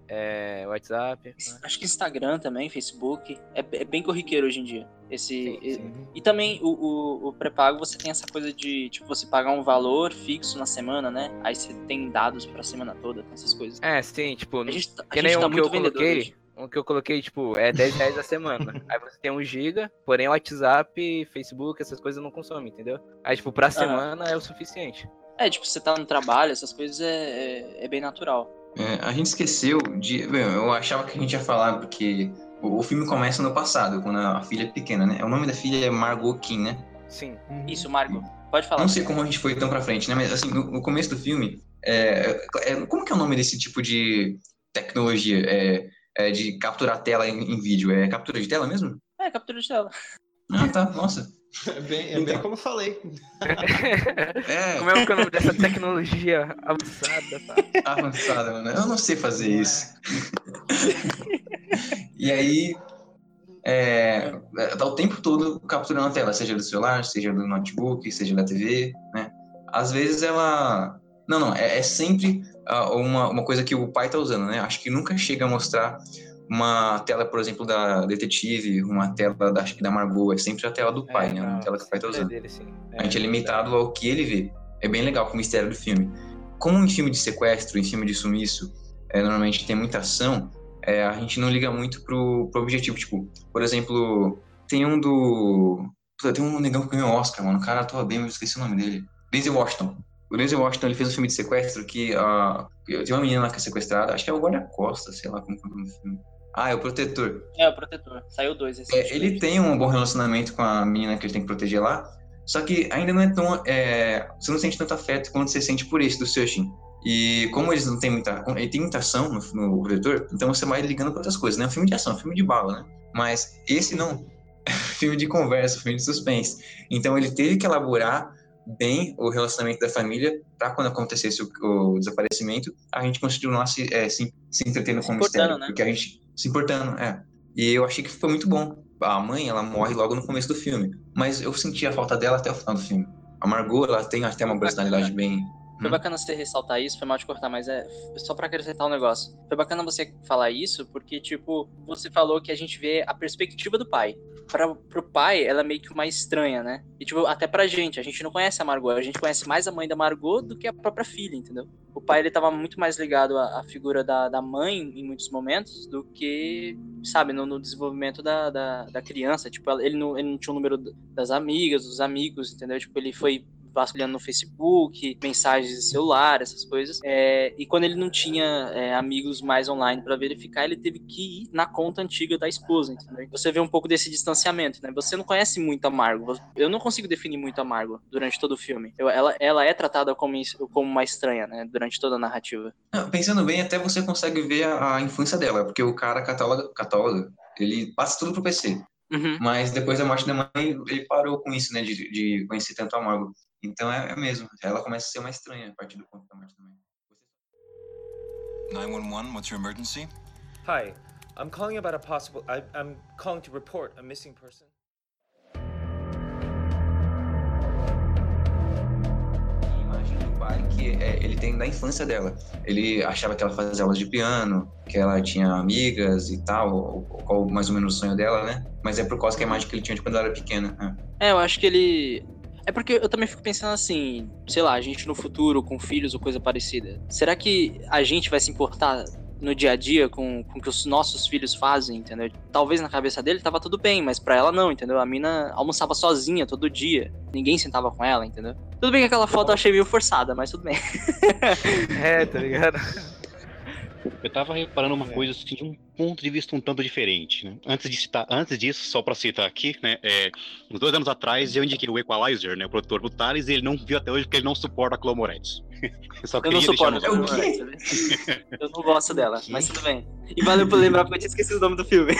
é, WhatsApp. Acho que Instagram também, Facebook. É, é bem corriqueiro hoje em dia. Esse, Sim, e- sim. E também o, o, o pré-pago você tem essa coisa de, tipo, você pagar um valor fixo na semana, né? Aí você tem dados pra semana toda, essas coisas. É, sim, tipo, A gente, tá- a que nem tá um que eu coloquei. hoje. Um que eu coloquei, tipo, é 10 reais a semana. Aí você tem um giga, porém WhatsApp, Facebook, essas coisas não consomem, entendeu? Aí, tipo, pra semana é o suficiente. É, tipo, você tá no trabalho, essas coisas é, é, é bem natural. É, a gente esqueceu de. Bem, eu achava que a gente ia falar, porque o, o filme começa no passado, quando a filha é pequena, né? O nome da filha é Margot Kim, né? Sim. Isso, Marco, pode falar. Não sei como a gente foi tão pra frente, né? Mas assim, no, no começo do filme, é, é- como que é o nome desse tipo de tecnologia? É, é de capturar tela em, em vídeo? É captura de tela mesmo? É, captura de tela. Ah, tá. Nossa. É bem, é bem Então. como eu falei. É Como é que é o nome dessa tecnologia avançada, tá? avançada, mano. Eu não sei fazer isso. e aí, é, tá o tempo todo capturando a tela, seja do celular, seja do notebook, seja da TV, né? Às vezes ela... Não, não, é, é sempre ah, uma, uma coisa que o pai tá usando, né? Acho que nunca chega a mostrar uma tela, por exemplo, da detetive, uma tela da, da Margot, é sempre a tela do pai, É, né? Uma não, tela que o pai tá é usando. dele, sim. A gente é limitado ao que ele vê. É bem legal com o mistério do filme. Como em filme de sequestro, em filme de sumiço, é, normalmente tem muita ação, é, a gente não liga muito pro, pro objetivo. Tipo, por exemplo, tem um do. Tem um negão que ganhou Oscar, mano. O cara atua bem, mas eu esqueci o nome dele. Denzel Washington. O Denzel Washington ele fez um filme de sequestro que a. tem uma menina lá que é sequestrada, acho que é o Guarda-Costa, sei lá como é o nome do filme. Ah, é o Protetor. É, o protetor. Saiu dois. É, recentemente. ele tem um bom relacionamento com a menina que ele tem que proteger lá, só que ainda não é tão. é, você não sente tanto afeto quanto você sente por esse do Searching. E como eles não têm muita. Ele tem muita ação no, no protetor, então você vai ligando para outras coisas, né? É um filme de ação, é um filme de bala, né? Mas esse não. É filme de conversa, filme de suspense. Então ele teve que elaborar bem o relacionamento da família para quando acontecesse o, o desaparecimento, a gente continuar se, é, se, se entretendo Se com o mistério. né? Porque a gente se importando, é. E eu achei que foi muito bom. A mãe, ela morre logo no começo do filme. Mas eu senti a falta dela até o final do filme. A Margot, ela tem até uma personalidade bem. Foi Hum. bacana você ressaltar isso, foi mal te cortar, mas é só pra acrescentar um negócio. Foi bacana você falar isso, porque, tipo, você falou que a gente vê a perspectiva do pai. Pra, pro pai, ela é meio que uma estranha, né? E, tipo, até pra gente, a gente não conhece a Margot, a gente conhece mais a mãe da Margot do que a própria filha, entendeu? O pai, ele tava muito mais ligado à, à figura da, da mãe em muitos momentos do que, sabe, no, no desenvolvimento da, da, da criança. Tipo, ele não, ele não tinha o número das amigas, dos amigos, entendeu? Tipo, ele foi vasculhando no Facebook, mensagens de celular, essas coisas. É, e quando ele não tinha é, amigos mais online pra verificar, ele teve que ir na conta antiga da esposa, entendeu? Você vê um pouco desse distanciamento, né? Você não conhece muito a Margot. Eu não consigo definir muito a Margot durante todo o filme. Eu- ela, ela é tratada como, como uma estranha, né? Durante toda a narrativa. Não, Pensando bem, até você consegue ver a, a infância dela, porque o cara católogo, católogo, ele passa tudo pro PC. Uhum. Mas depois da morte da mãe, ele parou com isso, né? De, de conhecer tanto a Margot. Então é, é mesmo. Ela começa a ser uma estranha a partir do ponto da morte mãe. 911, what's your emergency? Hi, I'm calling about a possible. I, I'm calling to report a missing person. A imagem do pai que é, ele tem da infância dela. Ele achava que ela fazia aulas de piano, que ela tinha amigas e tal, ou- ou qual mais ou menos o sonho dela, né? Mas é por causa que a imagem que ele tinha de quando ela era pequena. né? É, eu acho que ele. É porque eu também fico pensando assim, sei lá, a gente no futuro, com filhos ou coisa parecida. Será que a gente vai se importar no dia a dia com, com o que os nossos filhos fazem, entendeu? Talvez na cabeça dele tava tudo bem, mas pra ela não, entendeu? A mina almoçava sozinha todo dia. Ninguém sentava com ela, entendeu? Tudo bem que aquela foto eu achei meio forçada, mas tudo bem. É, tá ligado? Eu tava reparando uma coisa assim, de um ponto de vista um tanto diferente, né? Antes de citar, antes disso, só pra citar aqui, né? É, uns dois anos atrás eu indiquei o Equalizer, né? O produtor pro Thales, e ele não viu até hoje porque ele não suporta a Chloe Moretz. Eu só Eu queria não suporto a Chloe Moretz, né? Eu não gosto dela, mas tudo bem. E valeu por lembrar, porque eu tinha esquecido o nome do filme.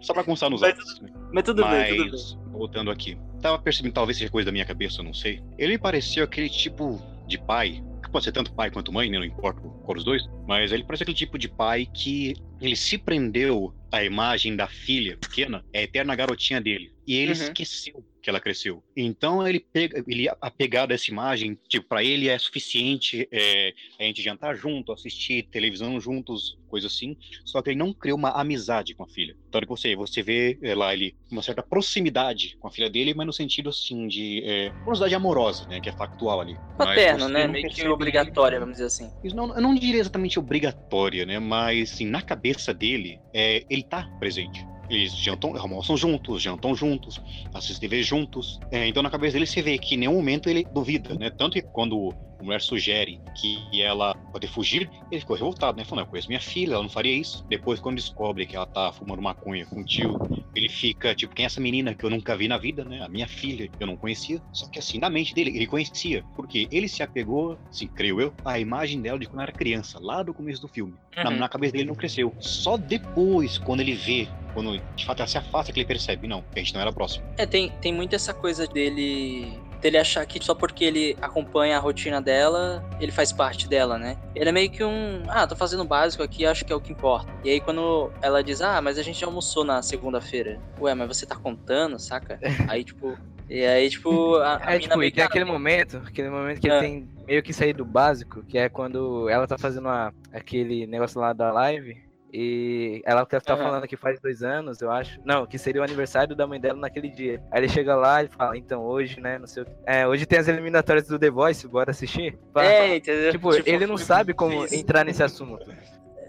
Só pra constar nos Mas autos. né? Mas tudo Mas, bem, tudo bem. voltando aqui. Tava percebendo, talvez seja coisa da minha cabeça, eu não sei. Ele me pareceu aquele tipo de pai, que pode ser tanto pai quanto mãe, né? Não importa qual dos dois. Mas ele parece aquele tipo de pai que ele se prendeu à imagem da filha pequena, é a eterna garotinha dele. E ele Uhum. esqueceu que ela cresceu. Então ele pega, ele apegado a essa imagem, tipo, pra ele é suficiente é, a gente jantar junto, assistir televisão juntos, coisa assim. Só que ele não criou uma amizade com a filha. Então que você, você vê é, lá ele uma certa proximidade com a filha dele, mas no sentido assim de é, proximidade amorosa, né, que é factual ali. Paterno, né? Meio que obrigatória, vamos dizer assim. isso não, eu não diria exatamente obrigatória, né? Mas assim, na cabeça dele, é, ele tá presente. Eles jantam, almoçam juntos, jantam juntos, assistem TV juntos. É, então na cabeça dele você vê que em nenhum momento ele duvida, né? Tanto que quando a mulher sugere que ela pode fugir, ele ficou revoltado, né? Falando, eu conheço minha filha, ela não faria isso. Depois, quando descobre que ela tá fumando maconha com o tio, ele fica, tipo, quem é essa menina que eu nunca vi na vida, né? A minha filha, que eu não conhecia. Só que assim, na mente dele, ele conhecia. Porque ele se apegou, assim, creio eu, à imagem dela de quando era criança, lá do começo do filme. Na, Uhum. na cabeça dele não cresceu. Só depois, quando ele vê, quando de fato ela se afasta, que ele percebe, não, a gente não era próximo. É, tem, tem muito essa coisa dele dele achar que só porque ele acompanha a rotina dela, ele faz parte dela, né? Ele é meio que um, ah, tô fazendo o básico aqui, acho que é o que importa. E aí quando ela diz, ah, mas a gente já almoçou na segunda-feira. Ué, mas você tá contando, saca? Aí, tipo, e aí, tipo, a, a É, tipo, e que, tem ah, aquele momento, aquele momento que É. ele tem meio que sair do básico, que é quando ela tá fazendo uma- aquele negócio lá da live. E ela tá Aham. falando que faz dois anos, eu acho. Não, que seria o aniversário da mãe dela naquele dia. Aí ele chega lá e fala, então hoje, né, não sei o que. É, hoje tem as eliminatórias do The Voice, bora assistir? Fala- É, entendeu? Tipo, ele não sabe como isso. entrar nesse assunto.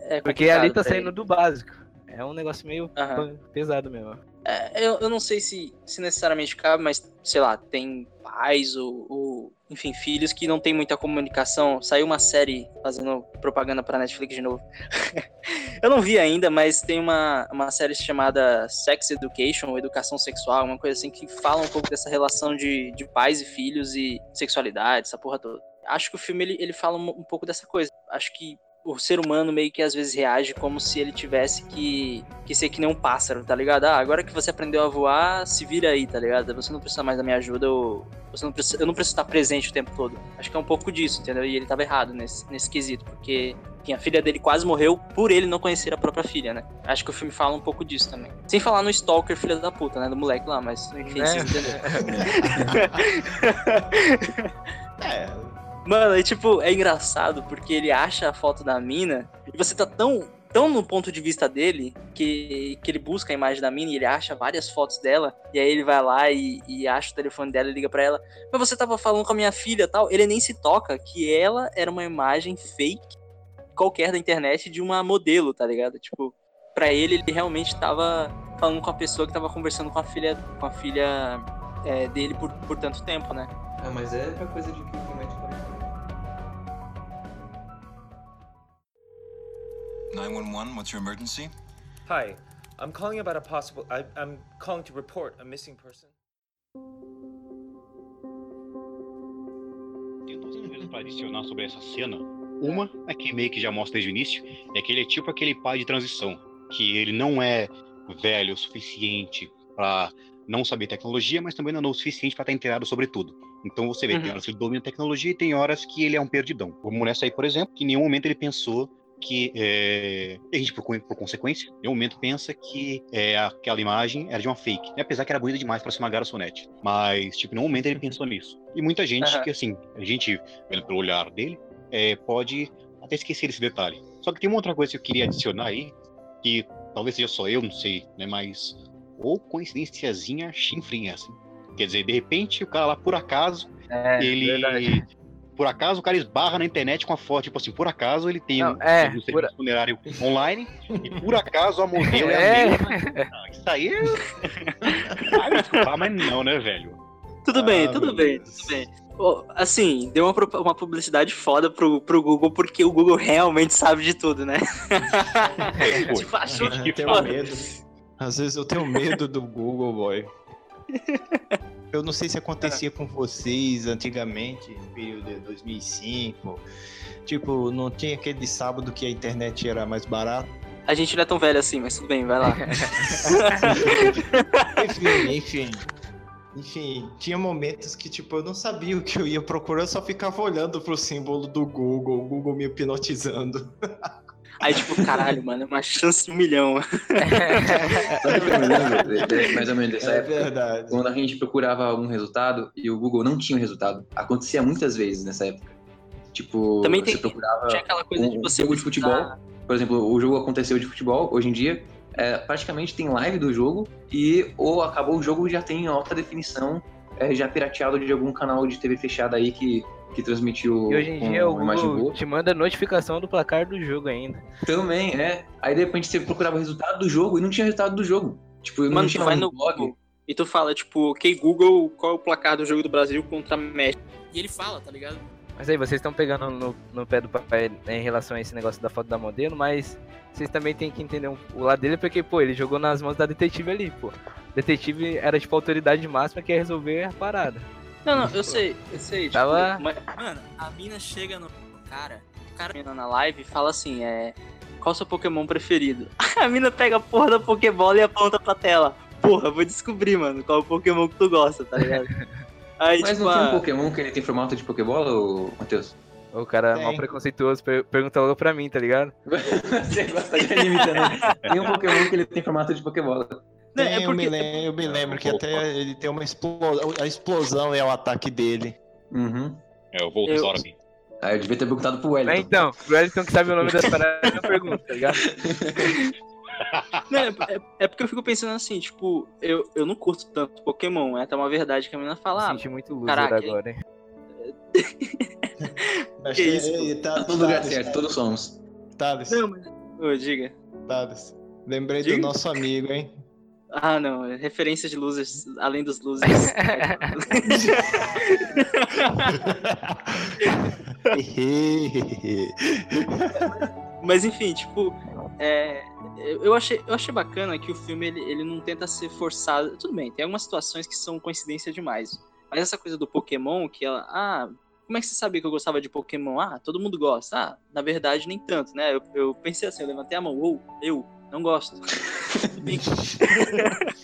É Porque ali tá pra saindo do básico. É um negócio meio Aham. pesado mesmo. É, eu, eu não sei se, se necessariamente cabe, mas sei lá, tem pais ou, ou, enfim, filhos que não tem muita comunicação. Saiu uma série fazendo propaganda pra Netflix de novo. eu não vi ainda, mas tem uma, uma série chamada Sex Education, ou Educação Sexual, uma coisa assim, que fala um pouco dessa relação de, de pais e filhos e sexualidade, essa porra toda. Acho que o filme ele, ele fala um, um pouco dessa coisa. Acho que o ser humano meio que às vezes reage como se ele tivesse que, que ser que nem um pássaro, tá ligado? Ah, agora que você aprendeu a voar, se vira aí, tá ligado? Você não precisa mais da minha ajuda, ou você não precisa, eu não preciso estar presente o tempo todo. Acho que é um pouco disso, entendeu? E ele tava errado nesse, nesse quesito, porque enfim, a filha dele quase morreu por ele não conhecer a própria filha, né? Acho que o filme fala um pouco disso também. Sem falar no Stalker, filha da puta, né? Do moleque lá, mas enfim, Né? vocês entenderam. É, Mano, é tipo, é engraçado porque ele acha a foto da mina e você tá tão, tão no ponto de vista dele que, que ele busca a imagem da mina e ele acha várias fotos dela e aí ele vai lá e, e acha o telefone dela e liga pra ela. Mas você tava falando com a minha filha tal. Ele nem se toca que ela era uma imagem fake qualquer da internet de uma modelo, tá ligado? Tipo, pra ele, ele realmente tava falando com a pessoa que tava conversando com a filha, com a filha é, dele por, por tanto tempo, né? Ah, mas é pra coisa de que o 911, what's your emergency? Hi, I'm calling about a possible. I, I'm calling to report a missing person. Tem duas coisas pra adicionar sobre essa cena. Uma é que meio que já mostra desde o início, é que ele é tipo aquele pai de transição, que ele não é velho o suficiente pra não saber tecnologia, mas também não é o suficiente pra estar inteirado sobre tudo. Então você vê, tem Uhum. horas que ele domina a tecnologia e tem horas que ele é um perdidão. Como nessa aí, por exemplo, que em nenhum momento ele pensou que é, a gente, por, por consequência, em nenhum momento pensa que é, aquela imagem era de uma fake. né? Apesar que era bonita demais pra ser uma garçonete. Mas, tipo, em nenhum momento ele pensou nisso. E muita gente Aham. que, assim, a gente, pelo olhar dele, é, pode até esquecer esse detalhe. Só que tem uma outra coisa que eu queria adicionar aí, que talvez seja só eu, não sei, né? Mas. Ou coincidênciazinha chinfrinha, assim. Quer dizer, de repente o cara lá, por acaso, É, ele. verdade. Por acaso o cara esbarra na internet com a foto, tipo assim, por acaso ele tem Não, um, é, um por- serviço funerário online e por acaso a modelo é, É. a mesma. Não, isso aí é. Ai, me desculpar, mas não, né, velho? Tudo bem, Ah, tudo meu bem, tudo bem. Ô, assim, deu uma, uma publicidade foda pro, pro Google, porque o Google realmente sabe de tudo, né? Tipo, achou Eu que tenho medo. Às vezes eu tenho medo do Google, boy. Eu não sei se acontecia com vocês antigamente, no período de 2005. Tipo, não tinha aquele sábado que a internet era mais barata. A gente não é tão velho assim, mas tudo bem, vai lá. Enfim, enfim. Enfim, tinha momentos que, tipo, eu não sabia o que eu ia procurar, eu só ficava olhando pro símbolo do Google, o Google me hipnotizando. Aí, tipo, caralho, mano, é uma chance de um milhão. Sabe o que eu me lembro de- de- mais ou menos dessa É época? verdade. Quando a gente procurava algum resultado e o Google não tinha o resultado. Acontecia muitas vezes nessa época. Tipo, Também você tem- procurava Tinha aquela coisa de um você. jogo de futebol. Por exemplo, o jogo aconteceu de futebol, hoje em dia, é, praticamente tem live do jogo e ou acabou o jogo já tem em alta definição, é, já pirateado de algum canal de TV fechada aí que, que transmitiu E hoje em dia o Google boa. te manda notificação do placar do jogo ainda. Também, é. Aí de repente você procurava o resultado do jogo e não tinha resultado do jogo. Tipo, não Mano, tu tinha vai um no blog. Google e tu fala, tipo, ok, Google, qual é o placar do jogo do Brasil contra México? E ele fala, tá ligado? Mas aí, vocês estão pegando no, no pé do papai em relação a esse negócio da foto da modelo, mas vocês também têm que entender um- o lado dele, porque, pô, ele jogou nas mãos da detetive ali, pô. Detetive era, tipo, a autoridade máxima que ia resolver a parada. Não, não, eu sei, eu sei. Tipo, Tava- mas- mano, a mina chega no cara, o cara mina na live e fala assim, é. Qual o seu Pokémon preferido? A mina pega a porra da Pokébola e aponta pra tela. Porra, vou descobrir, mano, qual é o Pokémon que tu gosta, tá ligado? Aí, Mas tipo, não tem um Pokémon que ele tem formato de Pokébola, ô, Matheus? O cara Tem. mal preconceituoso per- pergunta logo pra mim, tá ligado? Você gosta de anime também. Tem um Pokémon que ele tem formato de Pokébola. Tem, é eu, porque- me lembro, eu me lembro que até ele tem uma explosão. A explosão é o ataque dele. Uhum. É, eu vou Eu- usar aqui. Ah, eu devia ter perguntado pro É, Wellington. então, o Wellington que sabe o nome das paradas, eu pergunto, tá ligado? Não, é, é- é porque eu fico pensando assim, tipo, eu, eu não curto tanto Pokémon, é até uma verdade que a menina fala, ah, Senti muito loser caraca, agora, hein? Mas Que tem- isso, e tá, Tá no lugar Thales, certo, todos somos. Thales, não, mas... Ô, diga. Thales. Lembrei Diga. do nosso amigo, hein? Ah, não, é referência de losers, além dos losers. Mas enfim, tipo, é, eu eu achei, eu achei bacana que o filme ele, ele não tenta ser forçado. Tudo bem, tem algumas situações que são coincidência demais. Mas essa coisa do Pokémon, que ela. Ah, como é que você sabia que eu gostava de Pokémon? Ah, todo mundo gosta. Ah, na verdade, nem tanto, né? Eu, eu pensei assim, eu levantei a mão, ou eu não gosto. Se bem que-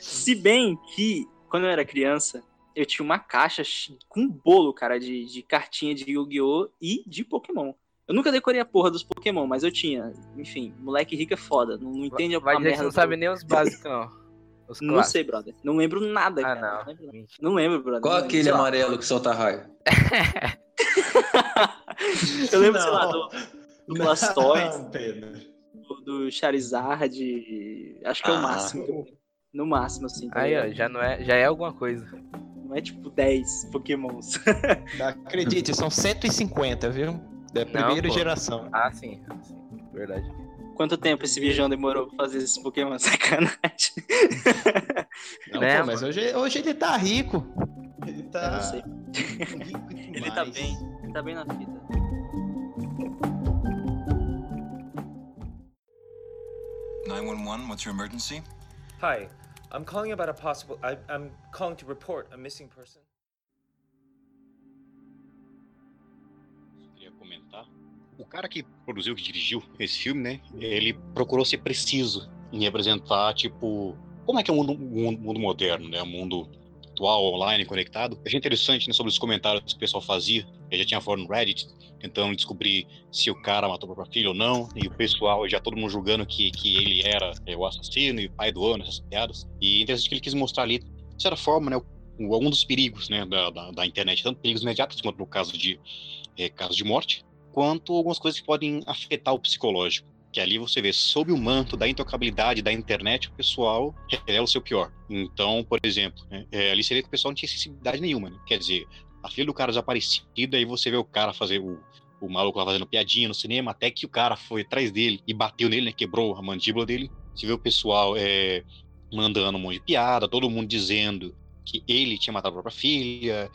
Se bem que, quando eu era criança, eu tinha uma caixa com bolo, cara, de, de cartinha de Yu-Gi-Oh! e de Pokémon. Eu nunca decorei a porra dos Pokémon, mas eu tinha. Enfim, moleque rico é foda. Não, não entende a, Vai a merda. não sabe nem os básicos, não. Os Não clássicos. sei, brother. Não lembro nada, Ah, cara. não. lembro, não lembro, brother. Qual Não lembro, aquele lá. amarelo que solta raio? Eu lembro, sei lá, Não. do, do Blastoise, Não, do, do Charizard. Acho que é o Ah. máximo. eu. No máximo, assim. tá Aí, ó, já, não é, já é alguma coisa. Não é tipo 10 Pokémons. Acredite, são 150, viu? Da primeira pô. geração. Ah, sim, ah, sim, verdade. Quanto tempo esse Viijão demorou pra fazer esses Pokémon? Sacanagem. Não, Né, pô, mas hoje, hoje ele tá rico. Ele Eu tá não sei. rico. Ele tá bem. Ele tá bem na fita. Nine one one. What's your emergency? Hi, I'm calling about a possible. I, I'm calling to report a missing person. O cara que produziu, que dirigiu esse filme, né? Ele procurou ser preciso em representar, tipo, como é que é o mundo, mundo- mundo moderno, né? O mundo atual, online, conectado. Achei interessante né, sobre os comentários que o pessoal fazia. Eu já tinha fora no Reddit, tentando descobrir se o cara matou a própria filha ou não. E o pessoal, já todo mundo julgando que, que ele era é, o assassino e o pai do ano, essas piadas. E é interessante que ele quis mostrar ali, de certa forma, né? Algum dos perigos né, da, da, da internet, tanto perigos imediatos quanto no caso de é, casos de morte, quanto algumas coisas que podem afetar o psicológico. Que ali você vê, sob o manto da intocabilidade da internet, o pessoal revela o seu pior. Então, por exemplo, né, é, ali você vê que o pessoal não tinha sensibilidade nenhuma. Né? Quer dizer, a filha do cara desaparecida, aí você vê o cara fazer o, o maluco lá fazendo piadinha no cinema, até que o cara foi atrás dele e bateu nele, né, quebrou a mandíbula dele. Você vê o pessoal é, mandando um monte de piada, todo mundo dizendo que ele tinha matado a própria filha.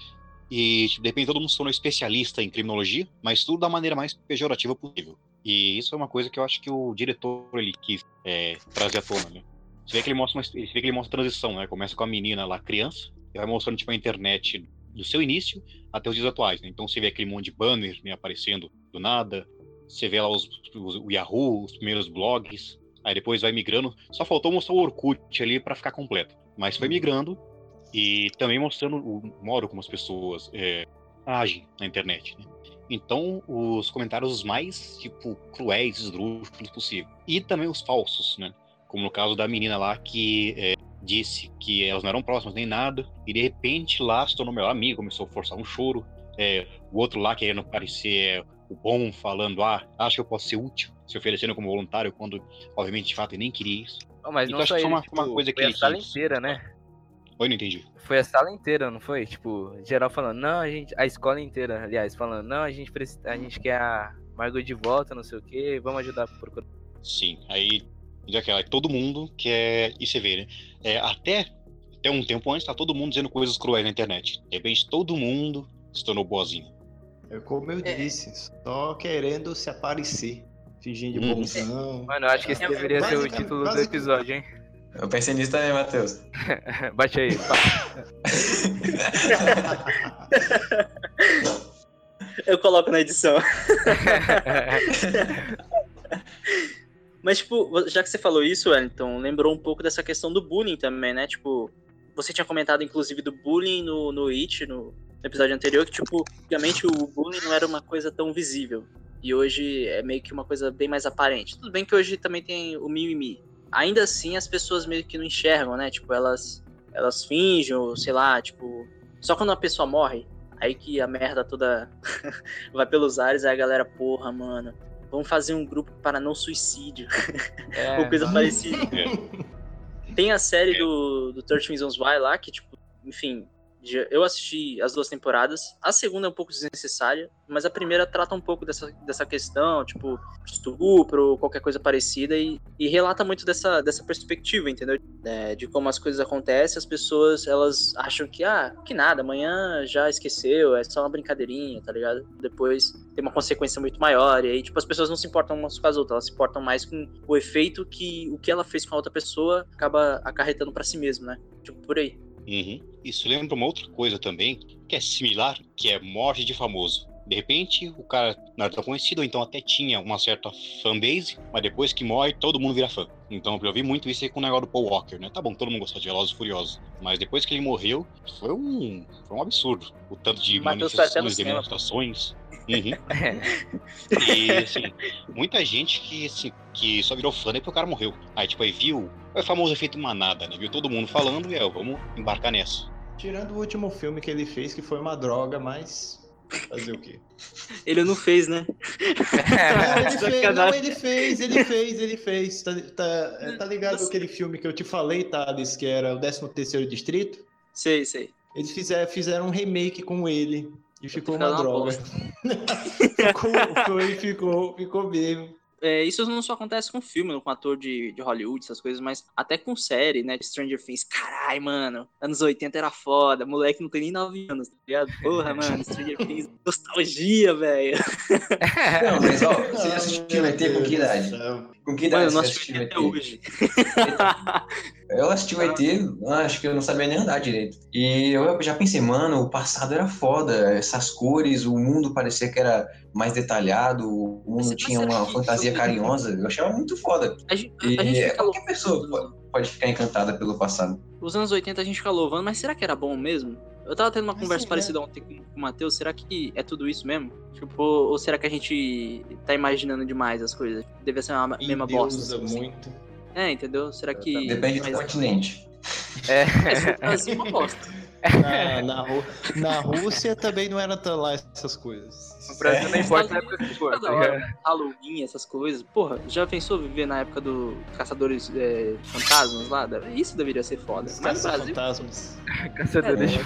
E, tipo, de repente, todo mundo se tornou especialista em criminologia, mas tudo da maneira mais pejorativa possível. E isso é uma coisa que eu acho que o diretor ele quis é, trazer à tona, né? Você vê que ele mostra uma, você vê que ele mostra a transição, né? Começa com a menina lá, criança, e vai mostrando tipo a internet do seu início até os dias atuais, né? Então você vê aquele monte de banner né, aparecendo do nada, você vê lá os, os, o Yahoo, os primeiros blogs, aí depois vai migrando. Só faltou mostrar o Orkut ali para ficar completo, mas foi migrando e também mostrando o modo como as pessoas é, agem na internet, né? Então, os comentários mais, tipo, cruéis, esdrúxulos possível. E também os falsos, né? Como no caso da menina lá que é, disse que elas não eram próximas nem nada, e de repente lá se tornou meu amigo, começou a forçar um choro. É, o outro lá querendo parecer é, o bom, falando, ah, acho que eu posso ser útil, se oferecendo como voluntário, quando, obviamente, de fato, ele nem queria isso. Não, mas então, não acho só que foi ele, uma, tipo, uma coisa que foi a ele sala inteira, né? Oi, não entendi. Foi a sala inteira, não foi? Tipo, geral falando, não, a gente. A escola inteira, aliás, falando, não, a gente precisa. A gente quer a Margot de volta, não sei o quê, vamos ajudar a procurar. Sim, aí já que aí todo mundo quer. E você vê, né? É, até, até um tempo antes, tá todo mundo dizendo coisas cruéis na internet. De repente, todo mundo se tornou boazinho. É como eu disse, só querendo se aparecer. Fingindo de Uhum. bonzão. Mano, eu acho que esse É, deveria ser o título do episódio, hein? Eu pensei nisso também, Matheus. Bate aí. Eu coloco na edição. Mas, tipo, já que você falou isso, Wellington, lembrou um pouco dessa questão do bullying também, né? Tipo, você tinha comentado, inclusive, do bullying no, no It, no, episódio anterior, que, tipo, antigamente o bullying não era uma coisa tão visível. E hoje é meio que uma coisa bem mais aparente. Tudo bem que hoje também tem o mimimi. Ainda assim, as pessoas meio que não enxergam, né? Tipo, elas, elas fingem, ou sei lá, tipo... Só quando uma pessoa morre, aí que a merda toda vai pelos ares, aí a galera, porra, mano, vamos fazer um grupo para não suicídio. É, Ou coisa parecida. É. Tem a série do, do 13 Reasons Why lá, que, tipo, enfim, eu assisti as duas temporadas. A segunda é um pouco desnecessária, mas a primeira trata um pouco dessa, dessa questão, tipo, estupro qualquer coisa parecida, e, e relata muito dessa, dessa perspectiva, entendeu? É, de como as coisas acontecem, as pessoas, elas acham que, ah, que nada, amanhã já esqueceu, é só uma brincadeirinha, tá ligado? Depois tem uma consequência muito maior, e aí, tipo, as pessoas não se importam umas com as outras, elas se importam mais com o efeito que o que ela fez com a outra pessoa acaba acarretando pra si mesmo, né? Tipo, por aí. Uhum. Isso lembra uma outra coisa também, que é similar, que é morte de famoso. De repente, o cara não era tão conhecido, ou então até tinha uma certa fanbase, mas depois que morre, todo mundo vira fã. Então, eu vi muito isso aí com o negócio do Paul Walker, né? Tá bom, todo mundo gostou de Velozes e Furiosos, mas depois que ele morreu, foi um, foi um absurdo. O tanto de no manifestações, demonstrações. Uhum. E, assim, muita gente que, assim, que só virou fã depois que o cara morreu. Aí, tipo, aí viu é o famoso efeito manada, né? Viu todo mundo falando e, é, vamos embarcar nessa. Tirando o último filme que ele fez, que foi uma droga, mas. Fazer o quê? Ele não fez, né? Não, ele fez, não, ele fez, ele fez, ele fez. Tá, tá, é, tá ligado Nossa. aquele filme que eu te falei, Thales, que era o 13º Distrito? Sei, sei. Eles fizeram, fizeram um remake com ele e ficou uma droga. ficou, foi, ficou, ficou mesmo. É, isso não só acontece com filme, com ator de, de Hollywood, essas coisas, mas até com série, né? De Stranger Things. Caralho, mano. Anos 80 era foda. Moleque não tem nem 9 anos, ligado? Porra, mano. Stranger Things. Nostalgia, velho. Não, mas ó, você já assistiu ET com que idade? Com que idade Mano, você assisti assistiu ET? até hoje. Eu assisti o ET, acho que eu não sabia nem andar direito. E eu já pensei, mano, o passado era foda, essas cores, o mundo parecia que era mais detalhado, o mundo tinha uma fantasia carinhosa, eu achava muito foda. A gente, E a gente é, fica qualquer louvando- pessoa pode, pode ficar encantada pelo passado. Os anos 80 a gente fica louvando, mas será que era bom mesmo? Eu tava tendo uma Mas conversa sim, né? parecida ontem com o Matheus. Será que é tudo isso mesmo? Tipo, ou será que a gente tá imaginando demais as coisas? Devia ser uma mesma bosta. Endeusa assim. muito. É, entendeu? Será que. Depende do continente. É. É, Brasil, uma bosta. Na, na, Ru- na Rússia também não era tão lá essas coisas. O Brasil não importa na época que for. Tá ligado? Halloween, essas coisas. Porra, já pensou viver na época do Caçadores é, Fantasmas lá? Isso deveria ser foda. Mas no Brasil, fantasmas. Caçadores de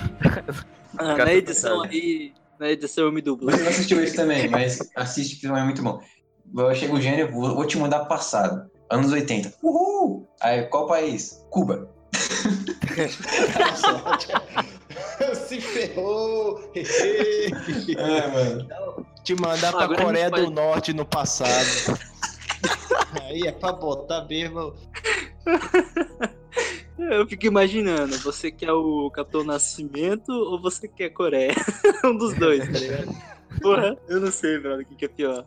ah, na edição aí. Na edição eu me dublo. Você não assistiu isso também, mas assiste que é muito bom. Chega o gênio, vou, vou te mandar passado. Anos 80. Uhul! Aí, qual país? Cuba. Se ferrou! É, mano. Te mandar pra Agora Coreia pode- do Norte no passado. Aí é pra botar mesmo. Eu fico imaginando, você quer o Capitão Nascimento ou você quer a Coreia? um dos dois, tá ligado? Porra, eu não sei, brother, o que, que é pior.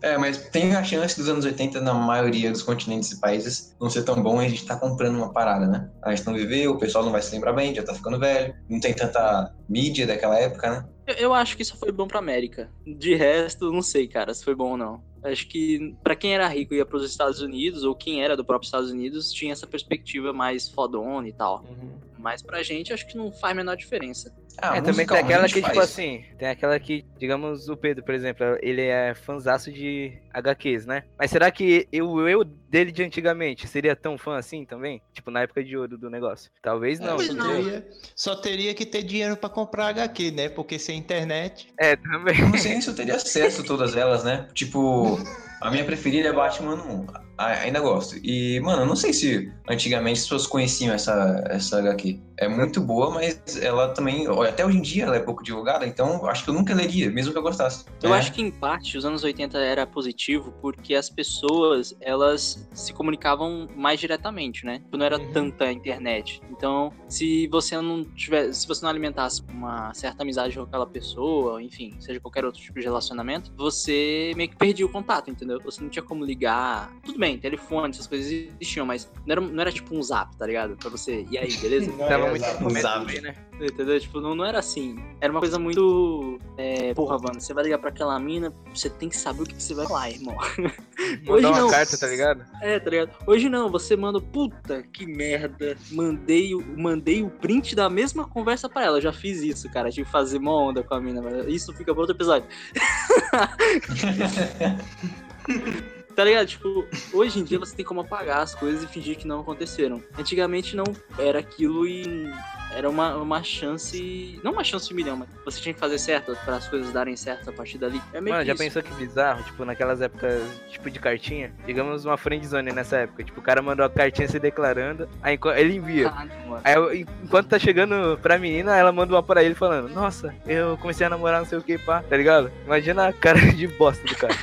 É, mas tem a chance dos anos 80, na maioria dos continentes e países, não ser tão bom e a gente tá comprando uma parada, né? A gente não viveu, o pessoal não vai se lembrar bem, já tá ficando velho, não tem tanta mídia daquela época, né? Eu, eu acho que isso foi bom pra América. De resto, não sei, cara, se foi bom ou não. Acho que pra quem era rico e ia pros Estados Unidos, ou quem era do próprio Estados Unidos, tinha essa perspectiva mais fodona e tal. Mas pra gente, acho que não faz a menor diferença. Ah, é, também tem aquela que, tipo faz. assim, tem aquela que, digamos, o Pedro, por exemplo, ele é fanzaço de HQs, né? Mas será que eu, eu dele de antigamente seria tão fã assim também? Tipo, na época de ouro do negócio? Talvez não. só, entendeu? Teria, só teria que ter dinheiro pra comprar HQ, né? Porque sem internet. É, também. Não sei se eu teria acesso a todas elas, né? Tipo, a minha preferida é Batman 1. A- Ainda gosto. E, mano, eu não sei se antigamente as pessoas conheciam essa, essa HQ. É muito boa, mas ela também, até hoje em dia, ela é pouco divulgada, então acho que eu nunca leria, mesmo que eu gostasse. Eu É. acho que em parte os anos 80 era positivo porque as pessoas elas se comunicavam mais diretamente, né? Tipo, Não era tanta internet. Então, se você não tiver, se você não alimentasse uma certa amizade com aquela pessoa, enfim, seja qualquer outro tipo de relacionamento, você meio que perdia o contato, entendeu? Você não tinha como ligar. Tudo bem, telefone, essas coisas existiam, mas não era, não era tipo um zap, tá ligado? Pra você, e aí, beleza? Tava muito né? Entendeu? Tipo, não, não era assim. Era uma coisa muito. É, porra, mano, você vai ligar pra aquela mina, você tem que saber o que, que você vai falar, irmão. Hoje Mandar uma não. carta, tá ligado? É, tá ligado? Hoje não, você manda, puta que merda. Mandei, o- mandei o print da mesma conversa pra ela. Eu já fiz isso, cara. Tive que fazer uma onda com a mina, mas isso fica pra outro episódio. Tá ligado? Tipo, hoje em dia você tem como apagar as coisas e fingir que não aconteceram. Antigamente não era aquilo e era uma, uma chance. Não uma chance de um milhão, mas você tinha que fazer certo para as coisas darem certo a partir dali. É meio Mano, que já isso. pensou que bizarro? Tipo, naquelas épocas, tipo, de cartinha? Digamos uma friendzone nessa época. Tipo, o cara mandou a cartinha se declarando, aí ele envia. Mano. Aí, enquanto tá chegando pra menina, ela manda uma pra ele falando: Nossa, eu comecei a namorar não sei o que, pá, tá ligado? Imagina a cara de bosta do cara.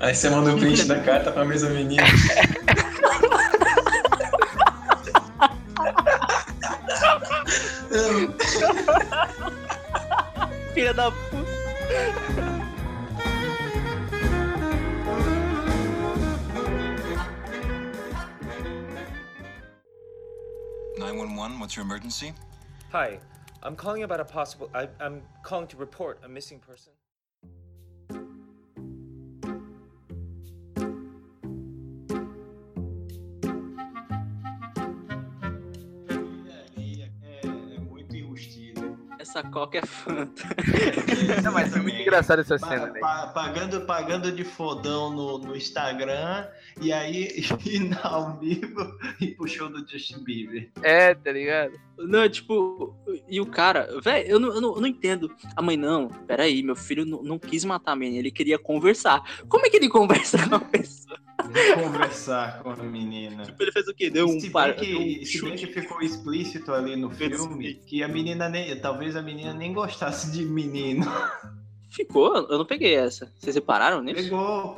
Aí você manda o print da carta pra mesma menina. Filha da puta. Nine one one. What's your emergency? Hi, I'm calling about a possible. I, I'm calling to report a missing person. Coca é fanta. Não, mas foi muito engraçado essa cena, Pa- pagando, pagando de fodão no, no Instagram e aí e ao vivo e show do Justin Bieber. É, tá ligado? Não, tipo, e o cara, velho, eu, não, eu, não, eu não entendo. A mãe, não, peraí, meu filho não, não quis matar a menina, ele queria conversar. Como é que ele conversa com a pessoa? Conversar com a menina. Tipo, ele fez o quê? Deu um, se, par... deu um que, se bem que ficou explícito ali no filme que a menina nem. Talvez a menina nem gostasse de menino. Ficou? Eu não peguei essa. Vocês repararam nisso? Pegou.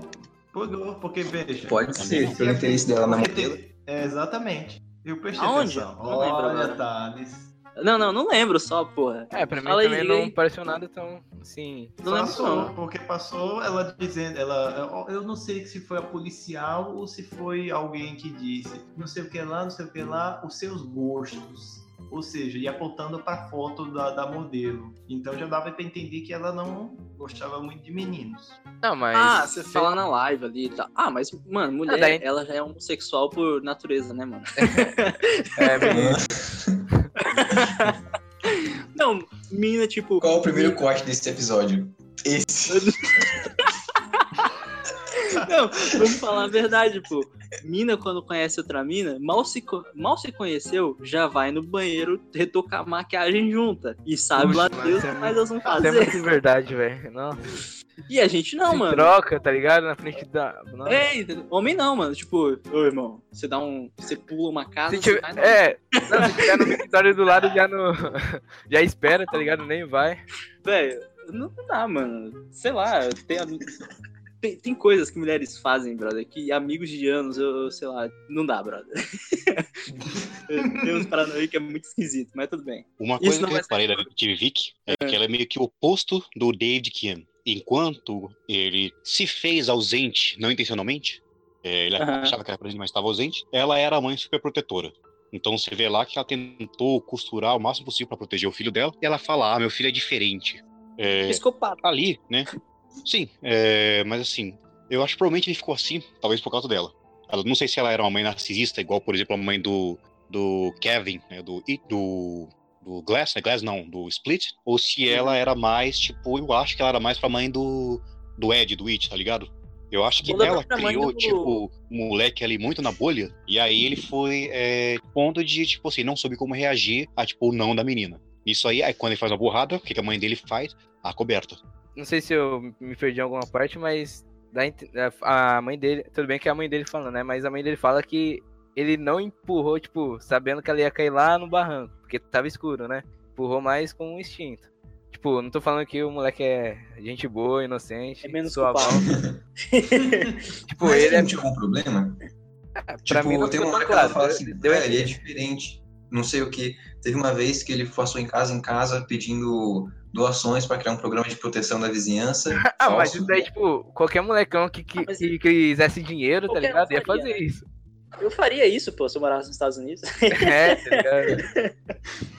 Pegou, porque veja. Pode ser, pelo interesse dela na modelo. tem- É, exatamente. Eu prestei Aonde? atenção. Não lembro Olha, agora. Thales. Não, não, não lembro só, porra. É, pra mim Fala aí, também diga não aí. pareceu nada tão, assim... Não lembro Passou, não. porque passou ela dizendo, ela, eu não sei se foi a policial ou se foi alguém que disse, não sei o que lá, não sei o que lá, os seus gostos. Ou seja, ia apontando pra foto da, da modelo. Então já dava pra entender que ela não gostava muito de meninos. Não, mas... Ah, você fala na live ali e tal. Ah, mas, mano, mulher, Ah, daí- ela já é homossexual por natureza, né, mano? É, menino. Não, menina, tipo. Qual o primeiro corte desse episódio? Esse. Não, vamos falar a verdade, pô. Mina, quando conhece outra mina, mal se, mal se conheceu, já vai no banheiro retocar a maquiagem junta. E sabe lá Puxa, Deus o mano, que mais elas vão é fazer. muito verdade, velho. E a gente não, Se mano. troca, tá ligado? Na frente da. Nossa. É, homem não, mano. Tipo, ô irmão, você dá um. Você pula uma casa. Se tiver, vai no- é, não, se tiver no mictório do lado, já no. Já espera, tá ligado? Nem vai. Velho, não não dá, mano. Sei lá, tem, tem, tem coisas que mulheres fazem, brother, que amigos de anos, eu, eu sei lá, não dá, brother. tem uns paranoia que é muito esquisito, mas tudo bem. Uma coisa que eu reparei da detetive Vic é que ela é meio que o oposto do David Kim. Enquanto ele se fez ausente, não intencionalmente, é, ele Aham. achava que era presente, mas estava ausente, ela era a mãe super protetora. Então você vê lá que ela tentou costurar o máximo possível para proteger o filho dela, e ela fala: Ah, meu filho é diferente. É, Psicopata. ali, né? Sim, é, mas assim, eu acho que provavelmente ele ficou assim, talvez por causa dela. Ela, não sei se ela era uma mãe narcisista, igual, por exemplo, a mãe do, do Kevin, né? Do, do, do Glass, né? Glass não, do Split. Ou se ela era mais, tipo, eu acho que ela era mais pra mãe do, do Ed, do It, tá ligado? Eu acho que ela criou, do- tipo, o moleque ali muito na bolha, e aí ele foi é, ponto de, tipo assim, não soube como reagir a, tipo, o não da menina. Isso aí, aí quando ele faz uma burrada, o que, que a mãe dele faz? A coberta. Não sei se eu me perdi em alguma parte, mas dá a mãe dele. Tudo bem que é a mãe dele falando, né? Mas a mãe dele fala que ele não empurrou, tipo, sabendo que ela ia cair lá no barranco, porque tava escuro, né? Empurrou mais com um instinto. Tipo, não tô falando que o moleque é gente boa, inocente, É menos culpado. tipo, Mas ele é. tinha algum problema? Pra tipo, mim tem uma hora que ela fala deu- assim, deu "É, ele é diferente, não sei o que. Teve uma vez que ele passou em casa em casa pedindo doações para criar um programa de proteção da vizinhança. Ah, mas isso daí, tipo, qualquer molecão que, que, que quisesse dinheiro, tá Qualquer um ligado? Ia fazer isso. Eu faria isso, pô, se eu morasse nos Estados Unidos. É, tá ligado?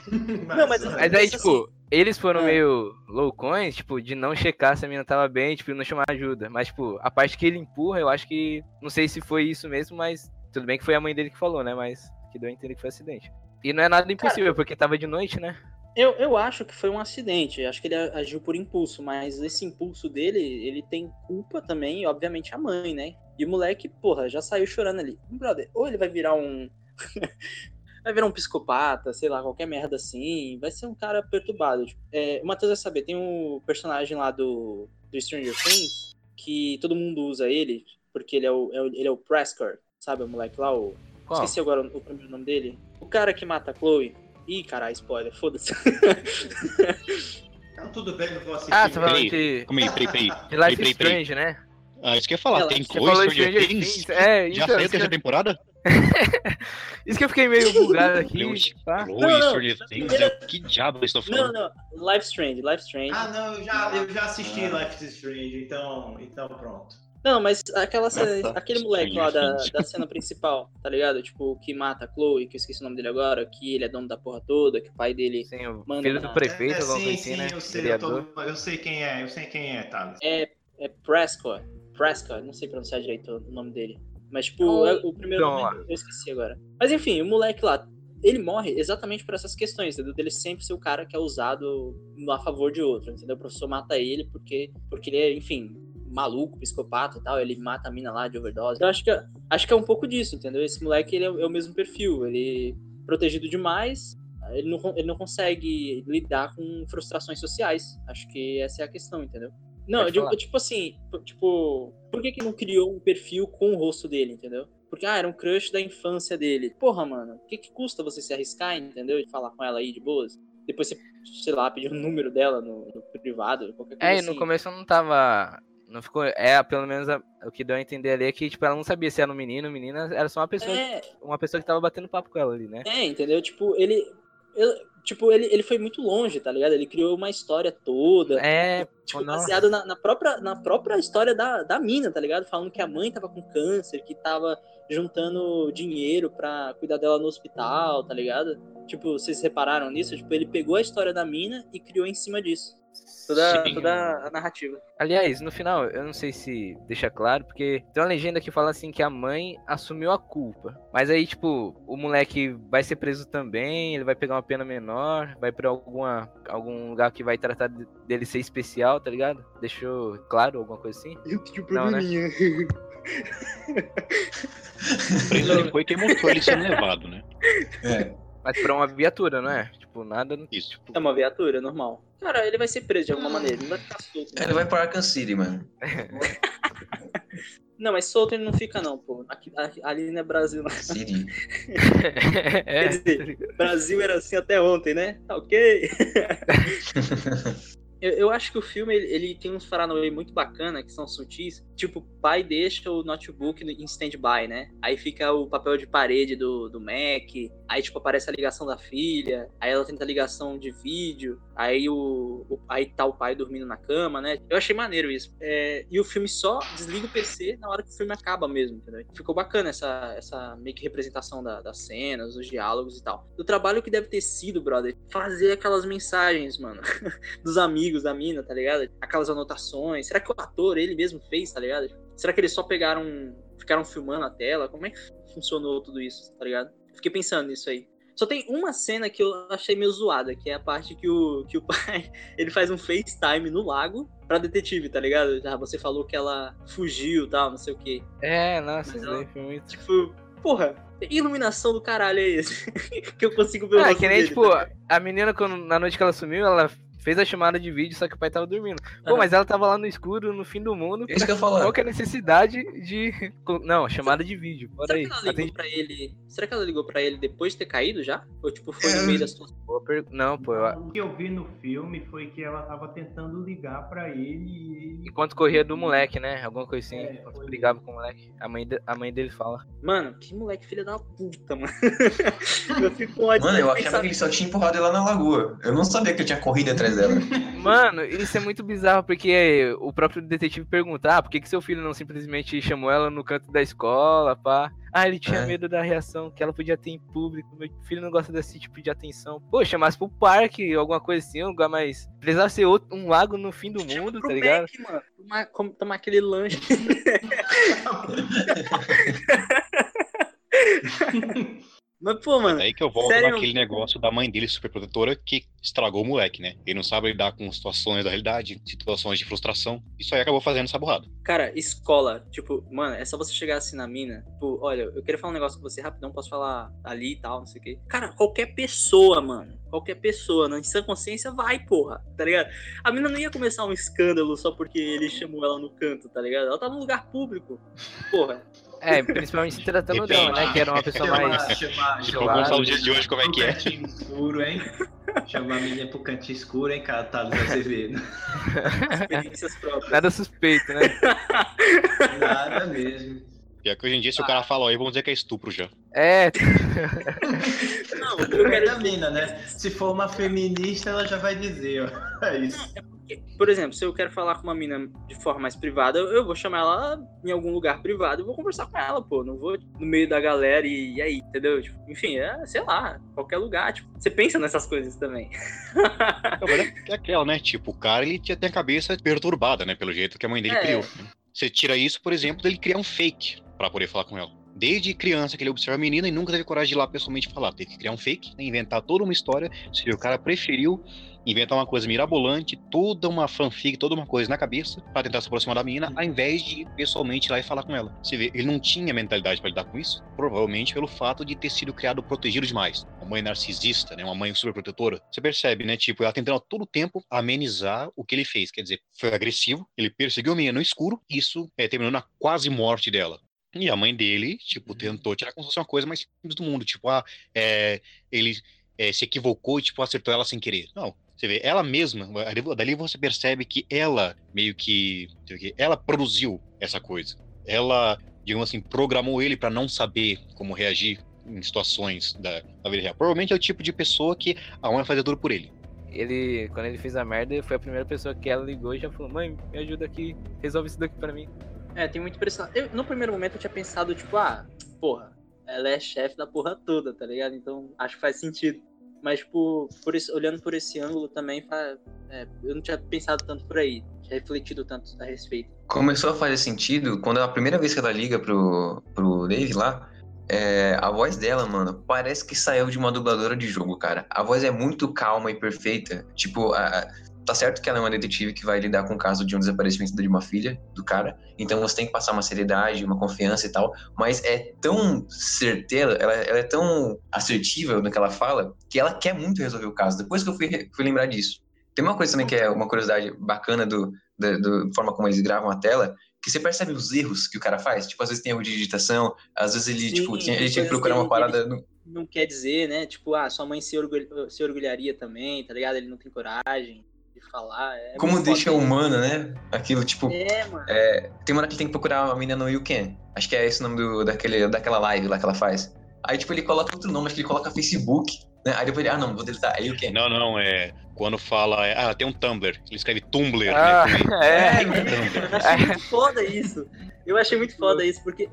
Não, mas, Mas aí, assim, tipo, eles foram é. meio loucões, tipo, de não checar se a mina tava bem, tipo, não chamar ajuda. Mas, tipo, a parte que ele empurra, eu acho que. Não sei se foi isso mesmo, mas tudo bem que foi a mãe dele que falou, né? Mas que deu a entender que foi acidente. E não é nada impossível, porque tava de noite, né? Eu, eu acho que foi um acidente, acho que ele agiu por impulso, mas esse impulso dele, ele tem culpa também, obviamente, a mãe, né? E o moleque, porra, já saiu chorando ali. Brother, ou ele vai virar um. vai virar um psicopata, sei lá, qualquer merda assim. Vai ser um cara perturbado. Tipo, é, o Matheus vai saber, tem um personagem lá do, do Stranger Things que todo mundo usa ele, porque ele é o, é o- ele é o Prescott, sabe? O moleque lá, o. Qual? Esqueci agora o, o primeiro nome dele. O cara que mata a Chloe. Ih, caralho, spoiler, foda-se. Então, tudo bem, não vou assistir. Ah, você Peraí, de, calma aí, peraí, peraí. de Life peraí, peraí. Strange, né? Ah, isso que eu ia falar, Ela- tem Chloe falou Stranger Things? Things, é, Já então, saiu a terceira que- temporada? Isso que eu fiquei meio bugado aqui, Meu, tá? Não, não, Stranger Things, é, que diabo eles estão Não, falando? não. Life Strange, Life Strange. Ah, não, eu já, eu já assisti Life is Strange, então, então pronto. Não, mas aquela cena- Ah, tá. aquele moleque lá da, da cena principal, tá ligado? Tipo, que mata a Chloe, que eu esqueci o nome dele agora, que ele é dono da porra toda, que o pai dele Sim, o Manda filho do prefeito, É, sim, coisa assim, sim, né? eu sei, eu, tô- eu sei quem é, eu sei quem é, Thales. é, é Prescott. Prescott, não sei pronunciar direito o nome dele. Mas, tipo, Oh, é o primeiro então, nome eu esqueci agora. Mas enfim, o moleque lá, ele morre exatamente por essas questões, entendeu? Dele sempre ser o cara que é usado a favor de outro, entendeu? O professor mata ele porque, porque ele é, enfim, maluco, psicopata e tal, ele mata a mina lá de overdose. Eu acho que, é- acho que é um pouco disso, entendeu? Esse moleque, ele é, é o mesmo perfil, ele é protegido demais, ele não, ele não consegue lidar com frustrações sociais. Acho que essa é a questão, entendeu? Não, Pode eu digo, tipo assim, tipo, por que que não criou um perfil com o rosto dele, entendeu? Porque, ah, era um crush da infância dele. Porra, mano, o que que custa você se arriscar, entendeu? De falar com ela aí de boas? Depois você, sei lá, pedir o número dela no, no privado, qualquer coisa É, assim. no começo não tava. Não ficou. É, pelo menos a- o que deu a entender ali é que, tipo, ela não sabia se era um menino ou menina, era só uma pessoa, É, uma pessoa que tava batendo papo com ela ali, né? É, entendeu? Tipo, ele. eu- tipo, ele, ele foi muito longe, tá ligado? Ele criou uma história toda. É, Tipo, baseado na, na própria, na própria história da, da mina, tá ligado? Falando que a mãe tava com câncer, que tava juntando dinheiro pra cuidar dela no hospital, tá ligado? Tipo, vocês repararam nisso? Tipo, ele pegou a história da mina e criou em cima disso. Toda, Sim. toda a narrativa. Aliás, no final, eu não sei se deixa claro, porque tem uma legenda que fala assim que a mãe assumiu a culpa. Mas aí, tipo, o moleque vai ser preso também, ele vai pegar uma pena menor, vai pra alguma, algum lugar que vai tratar de- dele ser especial, tá ligado? Deixou claro alguma coisa assim? Não, né? Pra isso ele foi quem mostrou ele sendo levado, né? É. Mas pra uma viatura, não é? Tipo, nada. no- Isso. Tipo, É uma viatura, normal. Cara, ele vai ser preso de alguma maneira, ele vai ficar solto. Ele vai pra Arkham City, mano. Não, mas solto ele não fica, não, pô. Aqui, aqui- ali não é Brasil, não. City. é, Quer dizer, Brasil era assim até ontem, né? Tá ok. Eu, eu acho que o filme ele, ele tem uns paranauê muito bacana que são sutis. Tipo, o pai deixa o notebook no- em stand-by, né? Aí fica o papel de parede do, do Mac. Aí, tipo, aparece a ligação da filha. Aí ela tenta ligação de vídeo. Aí o, o- aí tá o pai dormindo na cama, né? Eu achei maneiro isso. É, e o filme só desliga o PC na hora que o filme acaba mesmo, entendeu? Ficou bacana essa, essa meio que representação da- das cenas, os diálogos e tal. O trabalho que deve ter sido, brother, fazer aquelas mensagens, mano dos amigos da mina, tá ligado? Aquelas anotações. Será que o ator, ele mesmo fez, tá ligado? Será que eles só pegaram, ficaram filmando a tela? Como é que funcionou tudo isso, tá ligado? Fiquei pensando nisso aí. Só tem uma cena que eu achei meio zoada, que é a parte que o, que o pai, ele faz um FaceTime no lago pra detetive, tá ligado? Ah, você falou que ela fugiu e tal, não sei o quê. É, nossa, Mas ela- foi muito. Tipo, porra, iluminação do caralho é esse? que eu consigo ver o Ah, que nem, dele, tipo, tá a menina, quando, na noite que ela sumiu, ela fez a chamada de vídeo, só que o pai tava dormindo. Pô, mas ela tava lá no escuro, no fim do mundo. Isso que eu ia Qual falar. que é a necessidade de. Não, chamada de vídeo. Bora Será aí. que ela ligou Atende... pra ele? Será que ela ligou pra ele depois de ter caído já? Ou tipo, foi É, no meio da situação? Per- Não, pô. eu- O que eu vi no filme foi que ela tava tentando ligar pra ele e. Enquanto corria do moleque, né? Alguma coisa assim. É, enquanto foi. brigava com o moleque. A mãe, de- a mãe dele fala. Mano, que moleque filha da puta, mano. eu fico Mano, eu achava que ele só tinha empurrado ela na lagoa. Eu não sabia que eu tinha corrido atrás dela. Mano, isso é muito bizarro, porque o próprio detetive pergunta, ah, por que, que seu filho não simplesmente chamou ela no canto da escola, pá? Ah, ele tinha É. medo da reação que ela podia ter em público. Meu filho não gosta desse tipo de atenção. Pô, chamasse pro parque, alguma coisa assim, um lugar mais. Precisava ser outro, um lago no fim do mundo, pro tá ligado? Mac, mano. Tomar, como- tomar aquele lanche. Mas, pô, mano. É aí que eu volto sério? naquele negócio da mãe dele superprotetora que estragou o moleque, né? Ele não sabe lidar com situações da realidade, situações de frustração. Isso aí acabou fazendo essa burrada. Cara, escola, tipo, mano, é só você chegar assim na mina, tipo, olha, eu queria falar um negócio com você rapidão, posso falar ali e tal, não sei o quê. Cara, qualquer pessoa, mano, qualquer pessoa, na sã consciência, vai, porra, tá ligado? A mina não ia começar um escândalo só porque ele chamou ela no canto, tá ligado? Ela tá num lugar público, porra. É, principalmente se tratando Depende. dela, né? Que era uma pessoa Chamar- mais. chamar- Tipo, Isolado. vamos falar os dias de hoje como é pro que é. escuro, hein? Chamar a menina pro cantinho escuro, hein, cara? Thales Azevedo. Experiências próprias. Nada suspeito, né? Nada mesmo. Pior que hoje em dia, se o cara fala aí, vamos dizer que é estupro já. É, Não, eu quero da mina, né? Se for uma feminista, ela já vai dizer, ó. É isso. Por exemplo, se eu quero falar com uma mina de forma mais privada, eu, vou chamar ela em algum lugar privado e vou conversar com ela, pô. Não vou no meio da galera e, e aí, entendeu? Tipo, enfim, é, sei lá, qualquer lugar. Tipo, você pensa nessas coisas também. É- é aquela, né? Tipo, o cara, ele tinha a cabeça perturbada, né? Pelo jeito que a mãe dele É. criou. Você tira isso, por exemplo, dele criar um fake pra poder falar com ela. Desde criança que ele observa a menina e nunca teve coragem de ir lá pessoalmente falar. Teve que criar um fake, né, inventar toda uma história. Se o cara preferiu inventar uma coisa mirabolante, toda uma fanfic, toda uma coisa na cabeça, pra tentar se aproximar da menina, ao invés de ir pessoalmente lá e falar com ela. Você vê, ele não tinha mentalidade pra lidar com isso, provavelmente pelo fato de ter sido criado protegido demais. Uma mãe narcisista, né, uma mãe superprotetora. Você percebe, né, tipo, ela tentando a todo tempo amenizar o que ele fez. Quer dizer, foi agressivo, ele perseguiu a menina no escuro, isso é, terminou na quase morte dela. E a mãe dele, tipo, tentou tirar como se fosse uma coisa mais simples do mundo. Tipo, ah, é, ele é, se equivocou e, tipo, acertou ela sem querer. Não, você vê, ela mesma, ali- dali você percebe que ela meio que, que ela produziu essa coisa. Ela, digamos assim, programou ele pra não saber como reagir em situações da, da vida real. Provavelmente é o tipo de pessoa que a mãe fazer tudo por ele. ele, quando ele fez a merda, foi a primeira pessoa que ela ligou e já falou: Mãe, me ajuda aqui, resolve isso daqui pra mim. É, tem muito pressão. Eu, no primeiro momento eu tinha pensado, tipo, ah, porra, ela é chefe da porra toda, tá ligado? Então acho que faz sentido. Mas, tipo, por esse- olhando por esse ângulo também, é, eu não tinha pensado tanto por aí, tinha refletido tanto a respeito. Começou a fazer sentido quando é a primeira vez que ela liga pro, pro Dave lá, é, a voz dela, mano, parece que saiu de uma dubladora de jogo, cara. A voz é muito calma e perfeita. Tipo, a- tá certo que ela é uma detetive que vai lidar com o caso de um desaparecimento de uma filha do cara. Então você tem que passar uma seriedade, uma confiança e tal. Mas é tão certeira, ela, ela é tão assertiva no que ela fala, que ela quer muito resolver o caso. Depois que eu fui, fui lembrar disso. Tem uma coisa também que é uma curiosidade bacana do, da forma como eles gravam a tela, que você percebe os erros que o cara faz. Tipo, às vezes tem erro de digitação, às vezes ele, Sim, tipo, tinha, ele tinha que procurar uma ele- parada. No... Não quer dizer, né? Tipo, ah, sua mãe se, orgulha- se orgulharia também, tá ligado? Ele não tem coragem de falar. é Como deixa foda. humano, né? Aquilo, tipo. É, mano. é, tem uma hora que ele tem que procurar uma menina no You Can. Acho que é esse o nome do, daquele, daquela live lá que ela faz. Aí, tipo, ele coloca outro nome, acho que ele coloca Facebook, né? Aí depois ele, ah, não, vou deletar. Aí You Can. Não, não, é. Quando fala. é, Ah, tem um Tumblr. Ele escreve Tumblr, Ah, né? I. é. Eu achei muito foda isso. Eu achei muito foda isso, porque,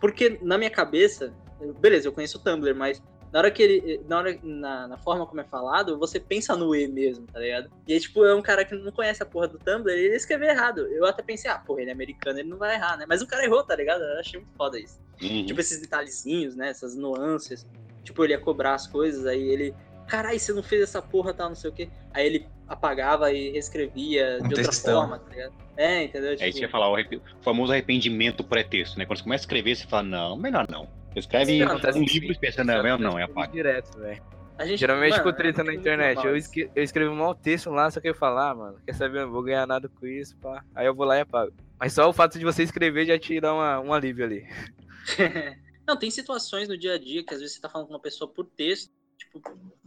porque na minha cabeça, beleza, eu conheço o Tumblr, mas na hora que ele. Na, hora, na, na forma como é falado, você pensa no E mesmo, tá ligado? E aí, tipo, é um cara que não conhece a porra do Tumblr, ele escreveu errado. Eu até pensei, ah, porra, ele é americano, ele não vai errar, né? Mas o cara errou, tá ligado? Eu achei muito foda isso. Uhum. Tipo, esses detalhezinhos, né? Essas nuances. Tipo, ele ia cobrar as coisas, aí ele. Caralho, você não fez essa porra, tal, não sei o quê. Aí ele apagava e reescrevia Um de outra textão. forma, tá ligado? É, entendeu? É isso que eu Tipo, ia falar, o, o famoso arrependimento pré-texto, né? Quando você começa a escrever, você fala, não, melhor não. Escreve Sim, um acontece livro e pensa, não, melhor não, é apaga. Direto, velho. a gente, Geralmente mano, com treta é na muito internet. Eu, esque- eu escrevo um mau texto lá, só que eu falar, ah, mano, quer saber? Eu não vou ganhar nada com isso, pá. Aí eu vou lá e apago. Mas só o fato de você escrever já te dá uma, um alívio ali. Não, tem situações no dia a dia que às vezes você tá falando com uma pessoa por texto, tipo,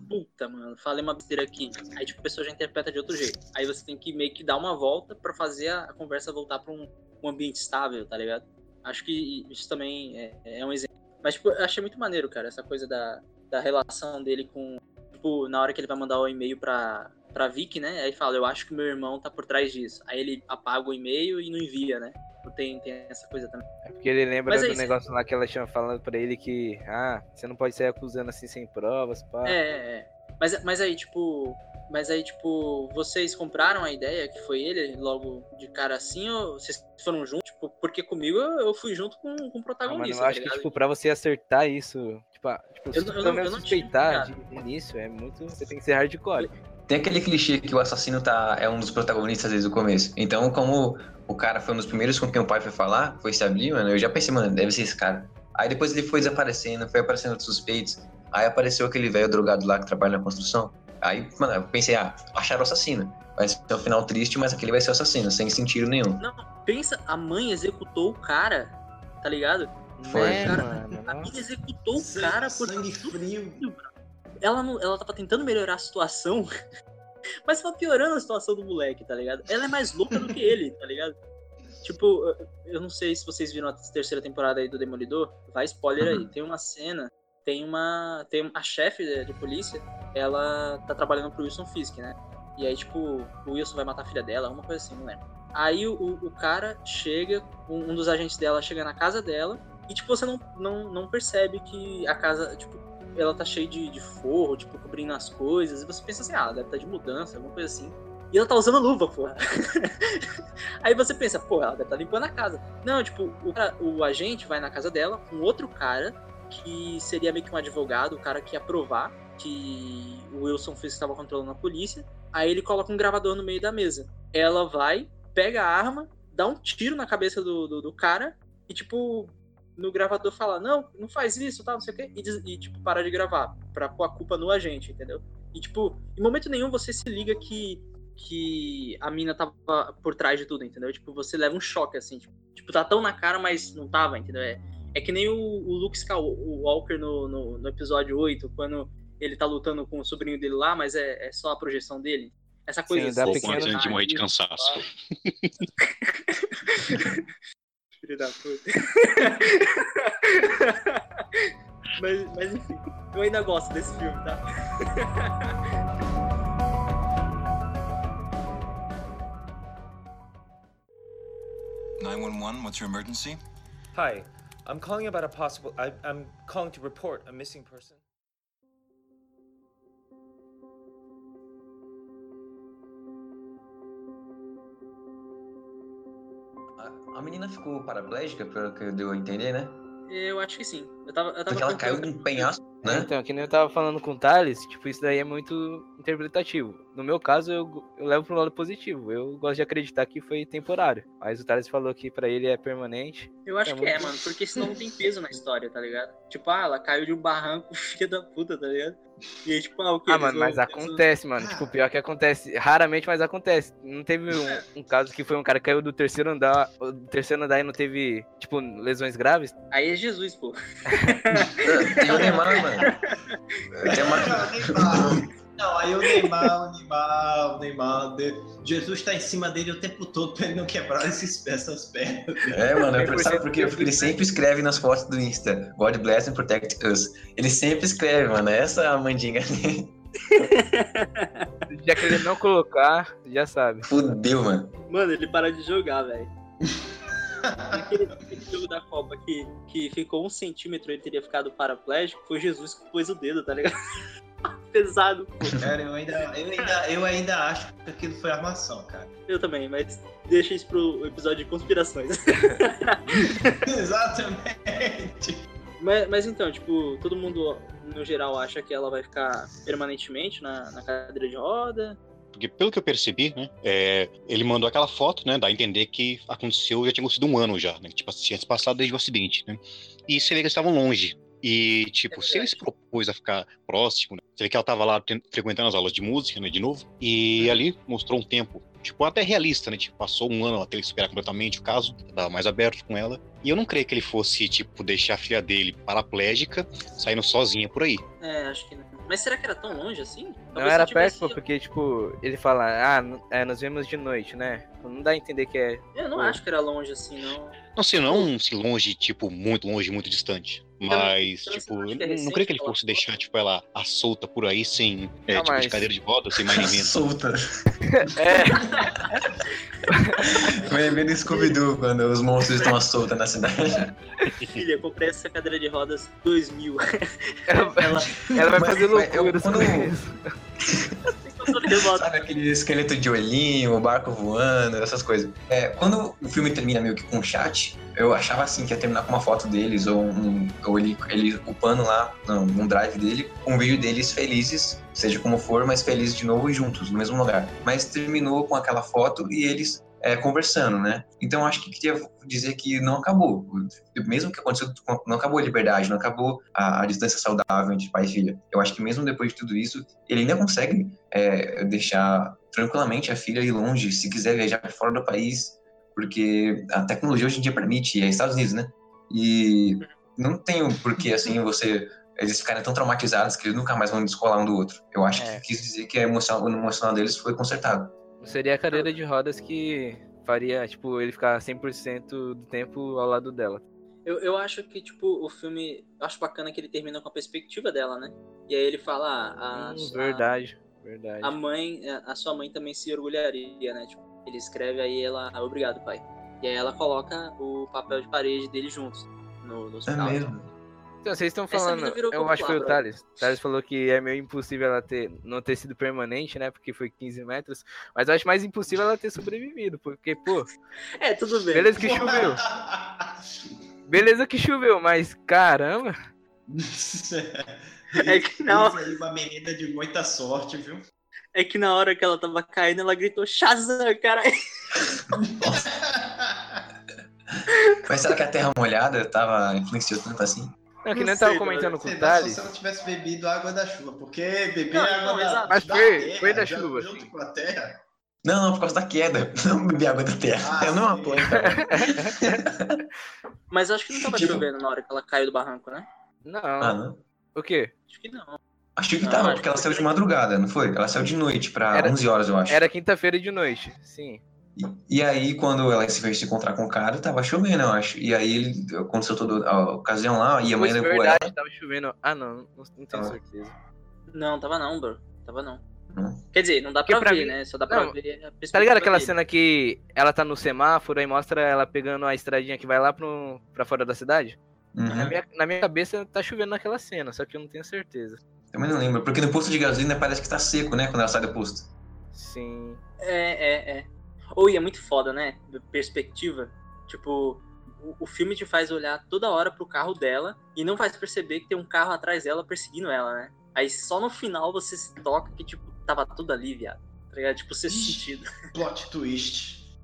puta, mano, falei uma besteira aqui. Aí, tipo, a pessoa já interpreta de outro jeito. Aí você tem que meio que dar uma volta pra fazer a, a conversa voltar pra um, um ambiente estável, tá ligado? Acho que isso também é, é um exemplo. Mas, tipo, eu achei muito maneiro, cara, essa coisa da, da relação dele com. Tipo, na hora que ele vai mandar o e-mail pra, pra Vicky, né? Aí fala, eu acho que meu irmão tá por trás disso. Aí ele apaga o e-mail e não envia, né? Tem, tem essa coisa também. É porque ele lembra Mas é do isso. negócio lá que ela tinha falado pra ele que, ah, você não pode sair acusando assim sem provas, pá. É, é, é. Mas, mas aí, tipo. Mas aí, tipo, vocês compraram a ideia que foi ele logo de cara assim, ou vocês foram juntos? Tipo, porque comigo eu fui junto com, com o Ah, mano, protagonista. eu acho tá que, tipo, pra você acertar isso, tipo, ah, tipo Eu eu não- eu tinha suspeitar de início, é muito. Você tem que ser hardcore. Tem aquele clichê que o assassino tá, é um dos protagonistas desde o começo. Então, como o cara foi um dos primeiros com quem o pai foi falar, foi se abrir, mano, eu já pensei, mano, deve ser esse cara. Aí depois ele foi desaparecendo, foi aparecendo outros suspeitos. Aí apareceu aquele velho drogado lá que trabalha na construção. Aí, mano, eu pensei, ah, acharam o assassino. Vai ser um final triste, mas aquele vai ser o assassino, sem sentido nenhum. Não, pensa, a mãe executou o cara, tá ligado? Foi. Né, Cara, mano? A Nossa. mina executou o cara por sangue frio. ela não, ela tava tentando melhorar a situação, mas tava piorando a situação do moleque, tá ligado? Ela é mais louca do que ele, tá ligado? Tipo, eu não sei se vocês viram a terceira temporada aí do Demolidor, vai spoiler aí. Tem uma cena, tem uma, tem a chefe de, de polícia, ela tá trabalhando pro Wilson Fisk, né? E aí, tipo, o Wilson vai matar a filha dela, alguma coisa assim, não lembro. Aí o, o- cara chega, um, um dos agentes dela chega na casa dela, e tipo, você não, não, não percebe que a casa, tipo, ela tá cheia de, de forro, tipo, cobrindo as coisas, e você pensa assim, ah, deve estar de mudança, alguma coisa assim. E ela tá usando luva, porra. Aí você pensa, pô, ela deve estar limpando a casa. Não, tipo, o, cara- o agente vai na casa dela com outro cara, que seria meio que um advogado, o cara que ia provar que o Wilson que estava controlando a polícia. Aí ele coloca um gravador no meio da mesa. Ela vai, pega a arma, dá um tiro na cabeça do, do, do cara e, tipo, no gravador fala, não, não faz isso, tal, não sei o quê, e, e, tipo, para de gravar, pra pôr a culpa no agente, entendeu? E, tipo, em momento nenhum você se liga que, que a mina tava por trás de tudo, entendeu? Tipo, você leva um choque, assim, tipo, tipo, tá tão na cara, mas não tava, entendeu? É, é que nem o, o Luke Skywalker no, no, no episódio 8, quando ele tá lutando com o sobrinho dele lá, mas é, é só a projeção dele. Essa coisa Sim, dá assim, Pouco pequeno antes de morrer de cansaço. Filho da puta. mas, mas enfim, eu ainda gosto desse filme, tá? Nine one one. What's your emergency? Hi, I'm calling about a possible. I, I'm calling to report a missing person. A, a menina ficou paraplégica, pelo que deu a entender, né? Eu acho que sim. Eu tava, eu tava Porque ela caiu tentando- num penhasco, né? Então, que nem eu tava falando com o Thales, tipo, isso daí é muito interpretativo. No meu caso, eu, eu levo pro lado positivo. Eu gosto de acreditar que foi temporário. Mas o Thales falou que pra ele é permanente. Eu acho É que é, muito- mano, porque senão não tem peso na história, tá ligado? Tipo, ah, ela caiu de um barranco, filha da puta, tá ligado? E aí, tipo, ah, o que? Ah, mano, mas acontece, mano. Tipo, pior que acontece. Raramente, mas acontece. Não teve um, um caso que foi um cara que caiu do terceiro andar, do terceiro andar e não teve, tipo, lesões graves? Aí é Jesus, pô. Tem o Neymar, mano. Tem uma... Não, aí o Neymar, o Neymar, o Neymar. de- Jesus tá em cima dele o tempo todo pra ele não quebrar esses, essas pernas. É, mano, é por- sabe por quê? Porque ele sempre escreve nas fotos do Insta, God bless and protect us. Ele sempre escreve, mano, essa é a mandinga dele. Já que ele não colocar, já sabe. Fudeu, mano. Mano, ele para de jogar, velho. Aquele, aquele jogo da Copa que, que ficou um centímetro ele teria ficado paraplégico, foi Jesus que pôs o dedo, tá ligado? Pesado. pô. Cara, eu ainda, eu, ainda, eu ainda acho que aquilo foi armação, cara. Eu também, mas deixa isso pro episódio de conspirações. Exatamente. Mas, mas então, tipo, todo mundo no geral acha que ela vai ficar permanentemente na, na cadeira de roda. Porque pelo que eu percebi, né, é, ele mandou aquela foto, né, dá a entender que aconteceu, já tinha acontecido um ano já, né, tipo, tinha se passado desde o acidente, né, e você vê que eles estavam longe. E, tipo, se ele se propôs a ficar próximo, né, você vê que ela tava lá frequentando as aulas de música, né, de novo, e ali mostrou um tempo, tipo, até realista, né, tipo, passou um ano até ele superar completamente o caso, tava mais aberto com ela, e eu não creio que ele fosse, tipo, deixar a filha dele paraplégica, saindo sozinha por aí. É, acho que não. Mas será que era tão longe assim? Não Talvez era se tivesse- perto, porque, tipo, ele fala, ah, é, nos vemos de noite, né? Não dá a entender que é. Eu não pô, acho que era longe assim, não. Não sei, não se longe, tipo, muito longe, muito distante. Mas, então, tipo, é não, não creio que ele fosse deixar, tipo, ela à solta por aí, sem, é, Não, tipo, de cadeira de roda, sem mais nem menos. Solta. É, Vai ver no Scooby-Doo quando os monstros estão à solta na cidade. Filha, eu comprei essa cadeira de rodas 2000. ela, ela vai Mas- fazer mas eu- loucura quando-. Sabe aquele esqueleto de olhinho, o barco voando, essas coisas. É, quando o filme termina meio que com um chat, eu achava assim que ia terminar com uma foto deles, ou, um, ou ele, ele upando lá no, num drive dele, um vídeo deles felizes, seja como for, mas felizes de novo e juntos, no mesmo lugar. Mas terminou com aquela foto e eles é, conversando, né? Então acho que queria dizer que não acabou. Mesmo que aconteceu, não acabou a liberdade, não acabou a, a distância saudável entre pai e filha. Eu acho que mesmo depois de tudo isso, ele ainda consegue é, deixar tranquilamente a filha ir longe, se quiser viajar para fora do país, porque a tecnologia hoje em dia permite, é Estados Unidos, né? E não tem um porquê, assim, você eles ficarem tão traumatizados que eles nunca mais vão descolar um do outro. Eu acho É. que quis dizer que a emoção, o emocional deles foi consertado. Seria a cadeira de rodas que faria, tipo, ele ficar 100% do tempo ao lado dela. Eu, eu acho que, tipo, o filme. Eu acho bacana que ele termina com a perspectiva dela, né? E aí ele fala, ah, a, Hum, a- verdade, verdade. a mãe, a sua mãe também se orgulharia, né? Tipo, ele escreve aí ela, ah, obrigado, pai. E aí ela coloca o papel de parede dele juntos no, no É mesmo. Então, vocês estão falando, eu acho que foi o Thales. O Thales falou que é meio impossível ela ter, não ter sido permanente, né? Porque foi 15 metros. Mas eu acho mais impossível ela ter sobrevivido. Porque, pô, É, tudo bem. beleza que choveu. Beleza que choveu, mas caramba. É que não. Uma menina de muita sorte, viu? É que na hora que ela tava caindo, ela gritou Shazam, caralho. Mas será que a terra molhada tava influenciou tanto assim? Não, que Não nem eu tava sei, comentando com o Sei Thales. Se ela tivesse bebido água da chuva, porque beber Não, água não, da, exato. Mas da foi- terra, foi da já- chuva, junto sim. com a terra. Não, não, por causa da queda. Não beber água da terra. Ah, eu não apoio. Cara. Mas acho que não tava Tipo- chovendo na hora que ela caiu do barranco, né? Não. Ah, não. O quê? Acho que não. Acho que Não, tava, acho porque ela que saiu de madrugada, não foi? Ela saiu de noite pra Era- 11 horas, eu acho. Era quinta-feira de noite, sim. E, e aí, quando ela se veio se encontrar com o cara, tava chovendo, eu acho. E aí, ele, aconteceu toda a ocasião lá, e a mãe levou verdade, ela. tava chovendo. Ah, não, não, não tenho Ah. certeza. Não, tava não, bro. Tava não. Não. Quer dizer, não dá pra, pra ver, mim- né? Só dá pra Não, ver a Tá ligado aquela dele. cena que ela tá no semáforo, aí mostra ela pegando a estradinha que vai lá pro, pra fora da cidade? Na, Uhum. minha, na minha cabeça tá chovendo naquela cena, só que eu não tenho certeza. Também não lembro, porque no posto de gasolina parece que tá seco, né? Quando ela sai do posto. Sim. É, é, é. Ou e é muito foda, né? Perspectiva. Tipo, o, o filme te faz olhar toda hora pro carro dela e não faz perceber que tem um carro atrás dela perseguindo ela, né? Aí só no final você se toca que, tipo, tava tudo ali, viado. Tá ligado? Tipo, sentido. Plot twist.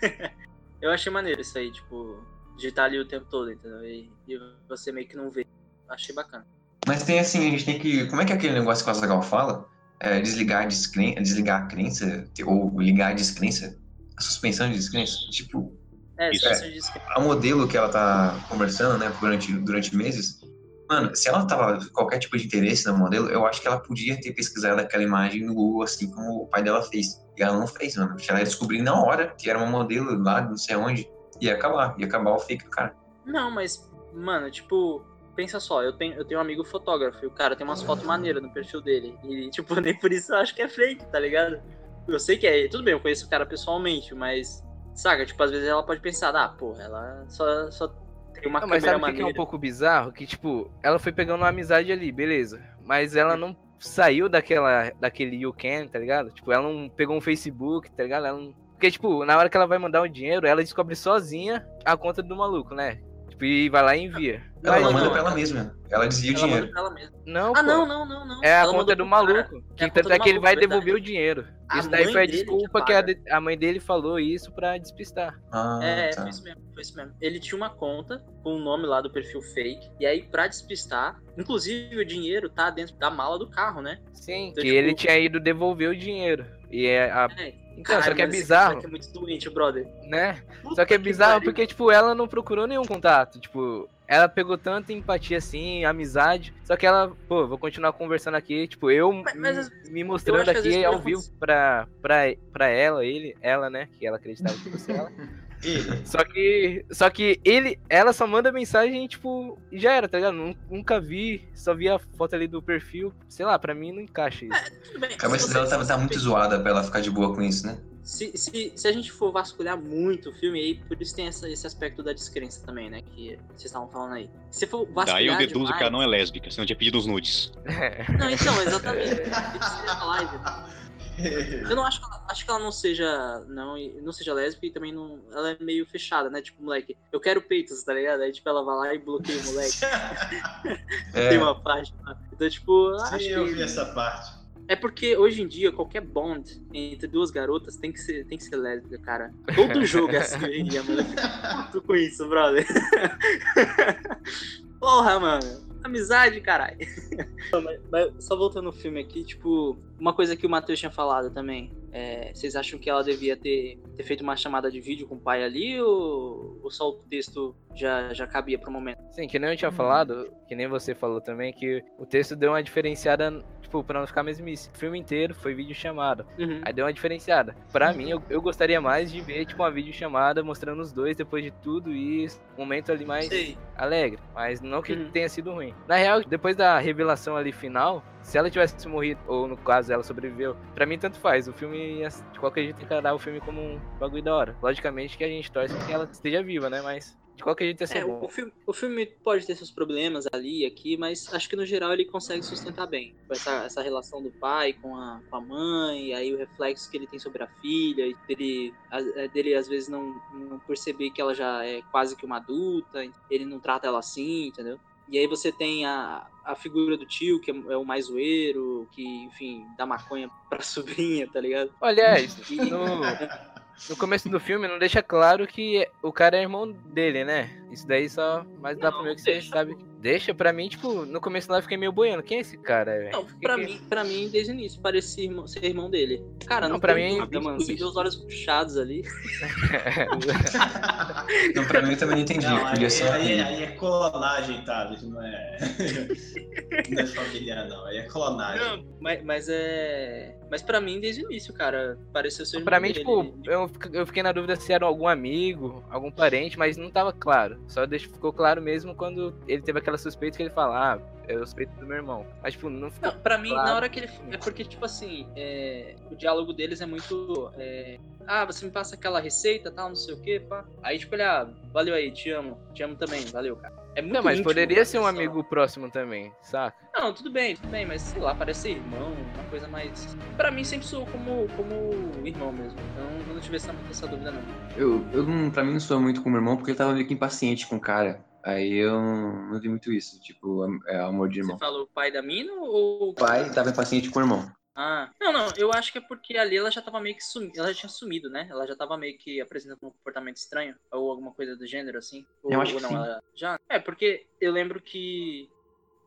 Eu achei maneiro isso aí, tipo, de estar ali o tempo todo, entendeu? E, e você meio que não vê. Achei bacana. Mas tem assim, a gente tem que. Como é que é aquele negócio que o Azagal fala? É, desligar, descren... desligar a crença, ou ligar a descrença? Suspensão de descrença? Tipo, É, é. a modelo que ela tá conversando, né, durante, durante meses, mano, se ela tava com qualquer tipo de interesse na modelo, eu acho que ela podia ter pesquisado aquela imagem no Google, assim como o pai dela fez. E ela não fez, mano. Ela ia descobrir na hora que era uma modelo lá, não sei onde, ia acabar, ia acabar o fake cara. Não, mas, mano, tipo, pensa só, eu tenho, eu tenho um amigo fotógrafo e o cara tem umas fotos maneiras no perfil dele. E, tipo, nem por isso eu acho que é fake, tá ligado? Eu sei que é. Tudo bem, eu conheço o cara pessoalmente, mas. Saca, tipo, às vezes ela pode pensar, ah, porra, ela só, só tem uma Não, mas sabe o que é maneira. um pouco bizarro? Que, tipo, ela foi pegando uma amizade ali, beleza. Mas ela não saiu daquela, daquele you can, tá ligado? Tipo, ela não pegou um Facebook, tá ligado? Ela não... Porque, tipo, na hora que ela vai mandar o dinheiro, ela descobre sozinha a conta do maluco, né? E vai lá e envia. Ela Mas- não manda pra ela mesma. Ela desvia o dinheiro. pra ela mesma. Não, Ah, pô. não, não, não, não. É a Ela conta do maluco. É Que tanto é que ele vai verdade. devolver o dinheiro. A isso daí foi a dele que desculpa que a, a mãe dele falou isso pra despistar. Ah, É, tá. foi isso mesmo, foi isso mesmo. Ele tinha uma conta com o nome lá do perfil fake, e aí, pra despistar, inclusive o dinheiro tá dentro da mala do carro, né? Sim, Então, que tipo, ele tinha ido devolver o dinheiro. E é a. É, Então, só caralho, que é bizarro. moleque é muito doente, brother. né? Puta Só que é que bizarro pariu. porque, tipo, ela não procurou nenhum contato. Tipo, ela pegou tanta empatia assim, amizade. Só que ela, pô, vou continuar conversando aqui. Tipo, eu Mas- mas me- mostrando que vezes aqui ao vivo pra, pra, pra ela, ele, ela, né? Que ela acreditava que fosse ela. Ele. Só que, só que ele, ela só manda mensagem, tipo, e já era, tá ligado? Nun- Nunca vi, só vi a foto ali do perfil. Sei lá, pra mim não encaixa isso. Tudo bem, A cabeça dela tá, tá muito zoada pra ela ficar de boa com isso, né? Se, se, se a gente for vasculhar muito o filme, aí por isso tem essa- esse aspecto da descrença também, né? Que vocês estavam falando aí. Se for vasculhar Daí eu deduzo demais... que ela não é lésbica, senão eu tinha pedido os nudes. Não, então, exatamente. Isso é a live. Eu não acho que ela, acho que ela não seja não, não seja lésbica e também não. Ela é meio fechada, né? Tipo, moleque, eu quero peitos, tá ligado? Aí tipo, ela vai lá e bloqueia o moleque. É. Tem uma página. Então, tipo, acho Sim, eu que. vi essa parte. É porque hoje em dia qualquer bond entre duas garotas tem que ser, tem que ser lésbica, cara. Todo jogo é assim hoje em dia, mano. Eu fico com isso, brother. Porra, mano. Amizade, caralho. Mas- mas só voltando no filme aqui, tipo, uma coisa que o Matheus tinha falado também. é, vocês acham que ela devia ter, ter feito uma chamada de vídeo com o pai ali ou, ou só o texto já, já cabia pro momento? Sim, que nem eu tinha falado, que nem você falou também, que o texto deu uma diferenciada, tipo, pra não ficar mesmice. O filme inteiro foi vídeo chamada. Uhum. Aí deu uma diferenciada. Pra mim, eu, eu gostaria mais de ver, tipo, uma vídeo chamada mostrando os dois depois de tudo isso. Um momento ali mais Sei. alegre. Mas não que Uhum. tenha sido ruim. Na real, depois da revelação ali final, se ela tivesse morrido, ou no caso ela sobreviveu, pra mim tanto faz. O filme, ia, de qualquer jeito, encarar o filme como um bagulho da hora. Logicamente que a gente torce que ela esteja viva, né? Mas de qualquer jeito ia ser É, bom. o, filme, o filme pode ter seus problemas ali e aqui, mas acho que no geral ele consegue sustentar bem. Com Essa, essa relação do pai com a, com a mãe, e aí o reflexo que ele tem sobre a filha, e dele, é, dele às vezes não, não perceber que ela já é quase que uma adulta, ele não trata ela assim, entendeu? E aí você tem a, a figura do tio, que é, é o mais zoeiro, que, enfim, dá maconha pra sobrinha, tá ligado? Aliás, E- no, no começo do filme não deixa claro que o cara é irmão dele, né? Isso daí só. Mas dá pra ver que você sabe. Deixa pra mim, tipo, no começo lá eu fiquei meio boiando. Quem é esse cara, velho? Não, Que pra, que- mim, pra mim, desde o início, parecia irmão- ser irmão dele. Cara, Não, não, pra tem mim- dúvida, mano. Você vê os olhos puxados ali. Não, pra mim eu também não entendi. Não, aí, um aí, aí é clonagem, Thales, não é. não é familiar, não. Aí é clonagem. Não, mas, mas é. Mas pra mim, desde o início, cara, pareceu ser Pra mim, dele. tipo, eu, eu fiquei na dúvida se era algum amigo, algum parente, mas não tava claro. Só deixa- ficou claro mesmo quando ele teve aquela suspeita que ele fala, ah, eu suspeito do meu irmão. Mas, tipo, não ficou Não, pra mim, claro. na hora que ele. É porque, tipo assim, é, o diálogo deles é muito. é, ah, você me passa aquela receita, tal, não sei o quê, pá. Aí, tipo, ele, ah, valeu aí, te amo. Te amo também, valeu, cara. É muito Não, mas íntimo, poderia ser um amigo próximo também, saca? Não, tudo bem, tudo bem, mas sei lá, parece ser irmão, uma coisa mais. Pra mim sempre sou como, como irmão mesmo. Então eu não tive essa, essa dúvida, não. Eu, eu não, pra mim não sou muito com meu irmão porque ele tava meio que impaciente com o cara. Aí eu não, não vi muito isso, tipo, é, amor de irmão. Você fala o pai da mina ou. O pai tava impaciente com o irmão. Ah, não, não, eu acho que é porque ali ela já tava meio que sumido, ela já tinha sumido, né? Ela já tava meio que apresentando um comportamento estranho, ou alguma coisa do gênero, assim. Ou, Eu acho ou que não, sim. ela já. É, porque eu lembro que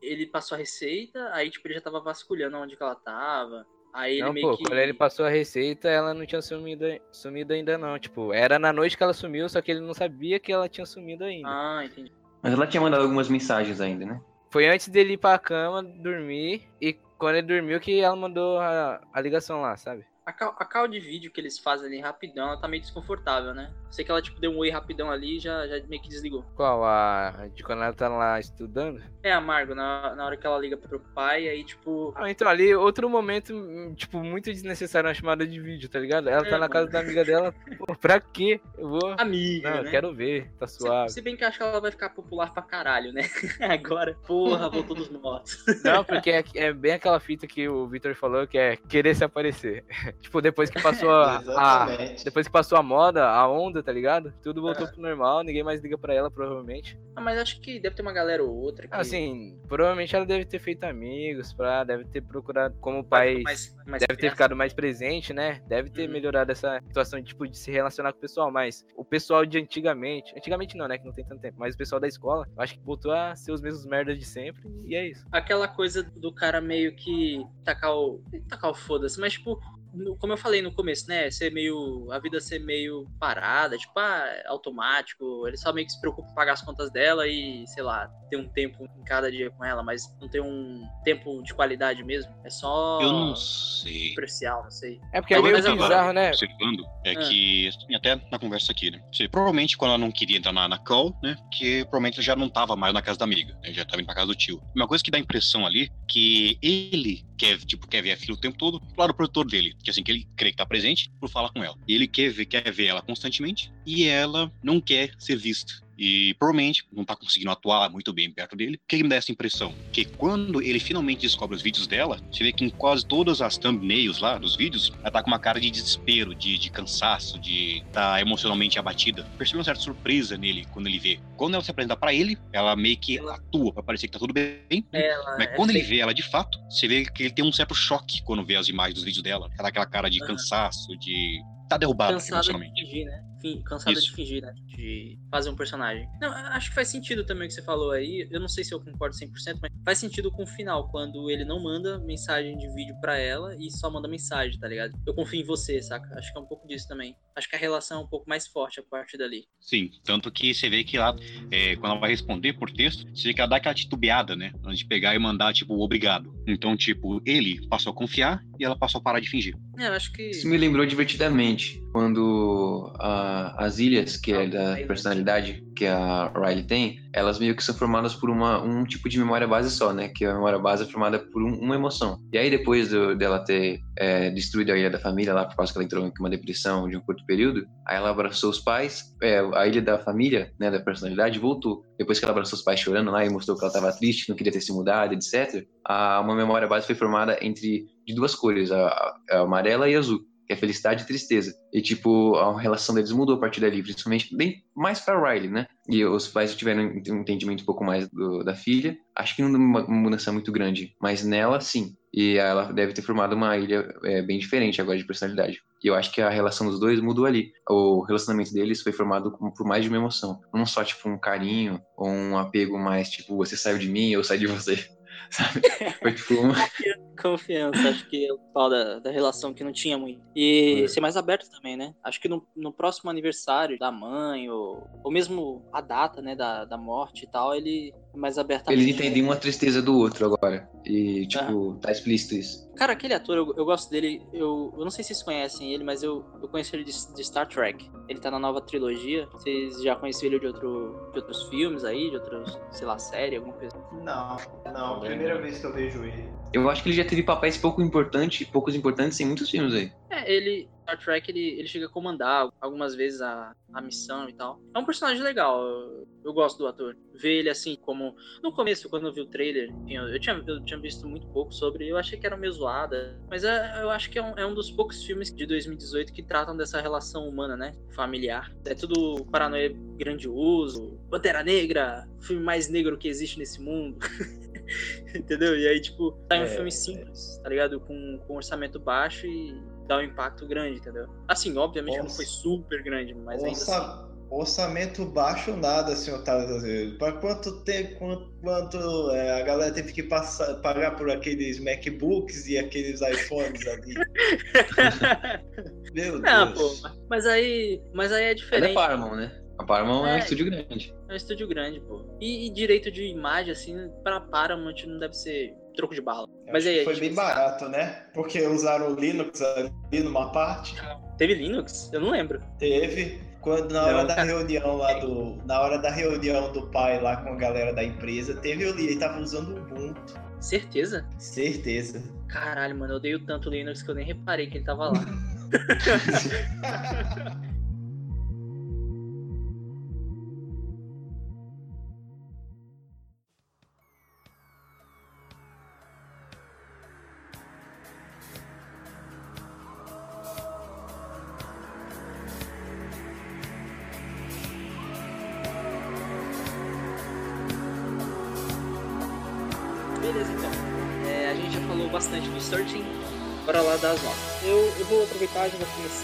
ele passou a receita, aí tipo, ele já tava vasculhando onde que ela tava. Aí ele Não, meio pô, que. quando ele passou a receita, ela não tinha sumido, sumido ainda não. Tipo, era na noite que ela sumiu, só que ele não sabia que ela tinha sumido ainda. Ah, entendi. Mas ela tinha mandado algumas mensagens ainda, né? Foi antes dele ir pra cama, dormir, e quando ele dormiu que ela mandou a, a ligação lá, sabe? A call, a call de vídeo que eles fazem ali rapidão, ela tá meio desconfortável, né? Sei que ela, tipo, deu um oi rapidão ali e já, já meio que desligou. Qual? A de quando ela tá lá estudando? É amargo, na, na hora que ela liga pro pai, aí, tipo. Ah, então ali, outro momento, hum, tipo, muito desnecessário, uma chamada de vídeo, tá ligado? Ela É, tá na casa mano. da amiga dela, pô, pra quê? Eu vou... Amiga, Não, eu né? quero ver, tá Se, suave. se bem que acho que ela vai ficar popular pra caralho, né? Agora, porra, voltou dos mortos. Não, porque é, é bem aquela fita que o Victor falou, que é querer se aparecer. Tipo, depois que passou a, a-. Depois que passou a moda, a onda, tá ligado? Tudo voltou pro normal, ninguém mais liga pra ela, provavelmente. Ah, mas acho que deve ter uma galera ou outra que. Assim, provavelmente ela deve ter feito amigos, pra, deve ter procurado como o pai. mais- mais deve ter criança. ficado mais presente, né? Deve ter Uhum. melhorado essa situação de, tipo, de se relacionar com o pessoal. Mas o pessoal de antigamente. Antigamente não, né? Que não tem tanto tempo. Mas o pessoal da escola, eu acho que voltou a ser os mesmos merdas de sempre. E é isso. Aquela coisa do cara meio que tacar o. tacar o foda-se, mas tipo. No- Como eu falei no começo, né? Ser meio. A vida ser meio parada, tipo, ah, é automático. Ele só meio que se preocupa em pagar as contas dela e, sei lá, ter um tempo em cada dia com ela, mas não ter um tempo de qualidade mesmo. É só. Eu não sei. Superficial, não sei. É porque é meio agora- bizarro, né? observando é Ah. que, assim, até na conversa aqui, né? Você, provavelmente quando ela não queria entrar na, na call, né? Que provavelmente ela já não tava mais na casa da amiga, né? Já tava indo pra casa do tio. Uma coisa que dá a impressão ali que ele quer, tipo, quer ver a filha o tempo todo, claro, o produtor dele, que assim, que ele crê que tá presente por falar com ela. Ele quer ver, quer ver ela constantemente e ela não quer ser vista. E provavelmente não tá conseguindo atuar muito bem perto dele. O que me dá essa impressão? Que quando ele finalmente descobre os vídeos dela, você vê que em quase todas as thumbnails lá dos vídeos, ela tá com uma cara de desespero, de, de cansaço, de tá emocionalmente abatida. Percebe uma certa surpresa nele quando ele vê. Quando ela se apresenta pra ele, ela meio que atua pra parecer que tá tudo bem. né? Ela Mas é quando ele vê ela de fato, você vê que ele tem um certo choque quando vê as imagens dos vídeos dela. Ela tá aquela cara de cansaço, de. tá derrubada cansada de emocionalmente. fingir, né? Cansada Isso. de fingir, né? De fazer um personagem. Não, acho que faz sentido também o que você falou aí. Eu não sei se eu concordo 100%, mas faz sentido com o final, quando ele não manda mensagem de vídeo pra ela e só manda mensagem, tá ligado? Eu confio em você, saca? Acho que é um pouco disso também. Acho que a relação é um pouco mais forte a partir dali. Sim, tanto que você vê que lá, é, quando ela vai responder por texto, você vê que ela dá aquela titubeada, né? Antes de pegar e mandar, tipo, obrigado. Então, tipo, ele passou a confiar e ela passou a parar de fingir. É, acho que. Isso me lembrou divertidamente quando a- as ilhas, que é da personalidade que a Riley tem, elas meio que são formadas por uma, um tipo de memória base só, né? Que a memória base é formada por um- uma emoção. E aí, depois do- dela ter é, destruído a ilha da família, lá por causa que ela entrou em uma depressão de um curto período, aí ela abraçou os pais, é, a ilha da família, né, da personalidade, voltou. Depois que ela abraçou os pais chorando lá e mostrou que ela estava triste, não queria ter se mudado, etc., a, uma memória base foi formada entre de duas cores, a- a amarela e azul que é felicidade e tristeza. E, tipo, a relação deles mudou a partir dali, principalmente bem mais pra Riley, né? E os pais tiveram um entendimento um pouco mais do- da filha. Acho que não uma mudança muito grande, mas nela, sim. E ela deve ter formado uma ilha é, bem diferente agora de personalidade. E eu acho que a relação dos dois mudou ali. O relacionamento deles foi formado por mais de uma emoção. Não só, tipo, um carinho ou um apego mais, tipo, você saiu de mim, eu saí de você. sabe? Foi tipo. Confiança, acho que é o tal da, da relação que não tinha muito. E É. ser mais aberto também, né? Acho que no, no próximo aniversário da mãe, ou, ou mesmo a data, né, da, da morte e tal, ele mais abertamente. Eles entendem uma tristeza do outro agora. E, tipo, tá explícito isso. Cara, aquele ator, eu, eu gosto dele. Eu, eu não sei se vocês conhecem ele, mas eu, eu conheço ele de, de Star Trek. Ele tá na nova trilogia. Vocês já conheceram ele de, outro, de outros filmes aí, de outros, sei lá, série, alguma coisa? Não, não, primeira vez que eu vejo ele. Eu acho que ele já teve papéis pouco importantes, poucos importantes em muitos filmes aí. É, ele. Star Trek, ele, ele chega a comandar algumas vezes a, a missão e tal. É um personagem legal. Eu, eu gosto do ator. Ver ele assim, como. No começo, quando eu vi o trailer, enfim, eu, eu tinha, eu tinha visto muito pouco sobre. Eu achei que era meio zoada. Mas é, eu acho que é um, é um dos poucos filmes de 2018 que tratam dessa relação humana, né? Familiar. É tudo paranoia grandioso. Pantera Negra, o filme mais negro que existe nesse mundo. Entendeu? E aí, tipo, tá um É, filme simples, tá ligado? Com, com orçamento baixo e dá um impacto grande, entendeu? Assim, obviamente não Orça- foi super grande, mas ainda assim. Orça- Orçamento baixo nada, senhor Thales Azevedo. Para quanto tempo, quanto, quanto, é, a galera teve que passar, pagar por aqueles MacBooks e aqueles iPhones ali? Meu Não, Deus. pô, mas aí, mas aí é É da diferente. Paramount, né? A Paramount é, um É. estúdio grande. É um estúdio grande, pô. E, e direito de imagem, assim, pra Paramount não deve ser troco de bala. Eu Mas aí, foi bem barato, né? Porque usaram o Linux ali numa parte. teve Linux? Eu não lembro. Teve. Quando na hora Não, da cara. reunião lá do. Na hora da reunião do pai lá com a galera da empresa, teve o Linux. Ele tava usando o Ubuntu. Certeza? Certeza. Caralho, mano, eu odeio tanto o Linux que eu nem reparei que ele tava lá.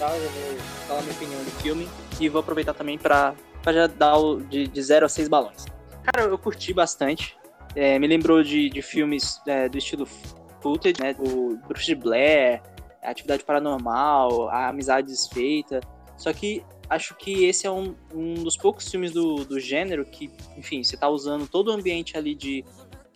começar, já vou falar minha opinião do filme. E vou aproveitar também pra já dar o de, de 0 a 6 balões. Cara, eu curti bastante. É, me lembrou de, de filmes é, do estilo Footage, né? O Bruce de Blair, a Atividade Paranormal, a Amizade Desfeita. Só que acho que esse é um, um dos poucos filmes do, do gênero que, enfim, você tá usando todo o ambiente ali de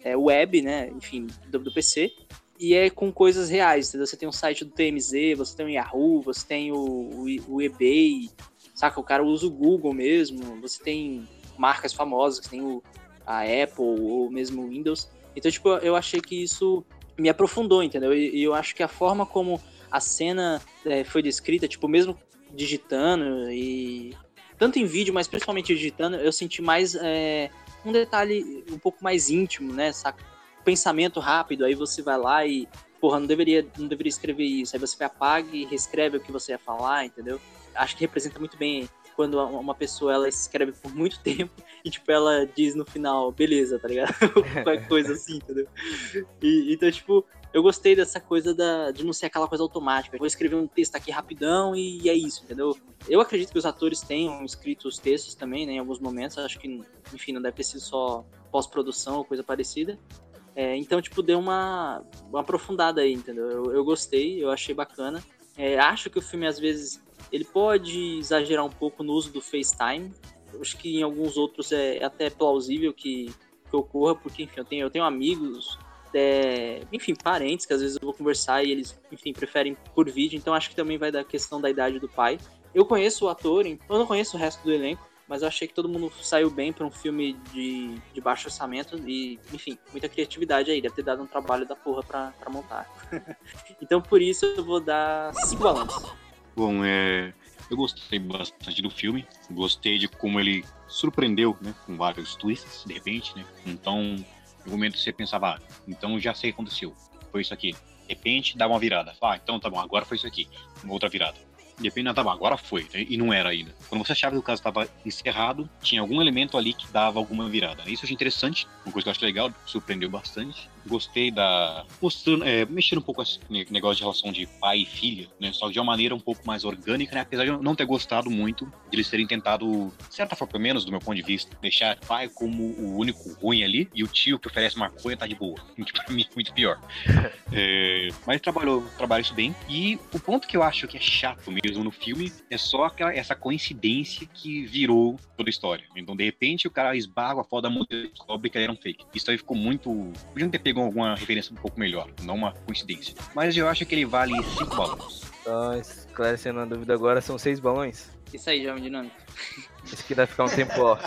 é, web, né? Enfim, do, do PC. E é com coisas reais, entendeu? Você tem um site do TMZ, você tem o Yahoo, você tem o, o, o eBay, saca? O cara usa o Google mesmo, você tem marcas famosas, tem o, a Apple ou mesmo o Windows. Então, tipo, eu achei que isso me aprofundou, entendeu? E, e eu acho que a forma como a cena é, foi descrita, tipo, mesmo digitando e tanto em vídeo, mas principalmente digitando, eu senti mais é, um detalhe um pouco mais íntimo, né, saca? Pensamento rápido, aí você vai lá e, porra, não deveria, não deveria escrever isso, aí você apaga e reescreve o que você ia falar, entendeu? Acho que representa muito bem quando uma pessoa ela escreve por muito tempo e tipo ela diz no final, beleza, tá ligado? Qualquer coisa assim, entendeu? E, então, tipo, eu gostei dessa coisa da, de não ser aquela coisa automática. Vou escrever um texto aqui rapidão e é isso, entendeu? Eu acredito que os atores tenham escrito os textos também, né, em alguns momentos. Acho que, enfim, não deve ter sido só pós-produção ou coisa parecida. É, então, tipo, deu uma, uma aprofundada aí, entendeu? Eu, eu gostei, eu achei bacana. É, acho que o filme, às vezes, ele pode exagerar um pouco no uso do FaceTime. Acho que em alguns outros é, é até plausível que, que ocorra, porque, enfim, eu tenho, eu tenho amigos é, enfim, parentes que às vezes eu vou conversar e eles, enfim, preferem por vídeo, então acho que também vai da questão da idade do pai. Eu conheço o ator, eu não conheço o resto do elenco, mas eu achei que todo mundo saiu bem para um filme de, de baixo orçamento e, enfim, muita criatividade aí, deve ter dado um trabalho da porra pra, pra montar. então por isso eu vou dar 5 balões. Bom, é, eu gostei bastante do filme, gostei de como ele surpreendeu, né, com vários twists, de repente, né, então no momento você pensava, ah, então já sei o que aconteceu, foi isso aqui. De repente dá uma virada. Ah, então tá bom, agora foi isso aqui. Uma outra virada. De repente, não, tá agora foi. né? E não era ainda. Quando você achava que o caso estava encerrado, tinha algum elemento ali que dava alguma virada. Isso eu achei interessante, uma coisa que eu acho legal, surpreendeu bastante. Gostei da. mostrando, é, mexendo um pouco esse ne- negócio de relação de pai e filha, né? Só de uma maneira um pouco mais orgânica, né? Apesar de eu não ter gostado muito de eles terem tentado, de certa forma, pelo menos do meu ponto de vista, deixar pai como o único ruim ali e o tio que oferece maconha tá de boa. Que pra mim é muito pior. É, mas trabalhou, trabalha isso bem. E o ponto que eu acho que é chato mesmo no filme é só aquela, essa coincidência que virou toda a história. Então, de repente, o cara esbarra a foto da mulher e descobre que ela era um fake. Isso aí ficou muito. Podiam ter pego alguma referência um pouco melhor, não uma coincidência. Mas eu acho que ele vale 5 balões. Só esclarecendo a dúvida agora, são seis balões? Isso aí, Jovem Dinâmico. Esse aqui vai ficar um tempo ó.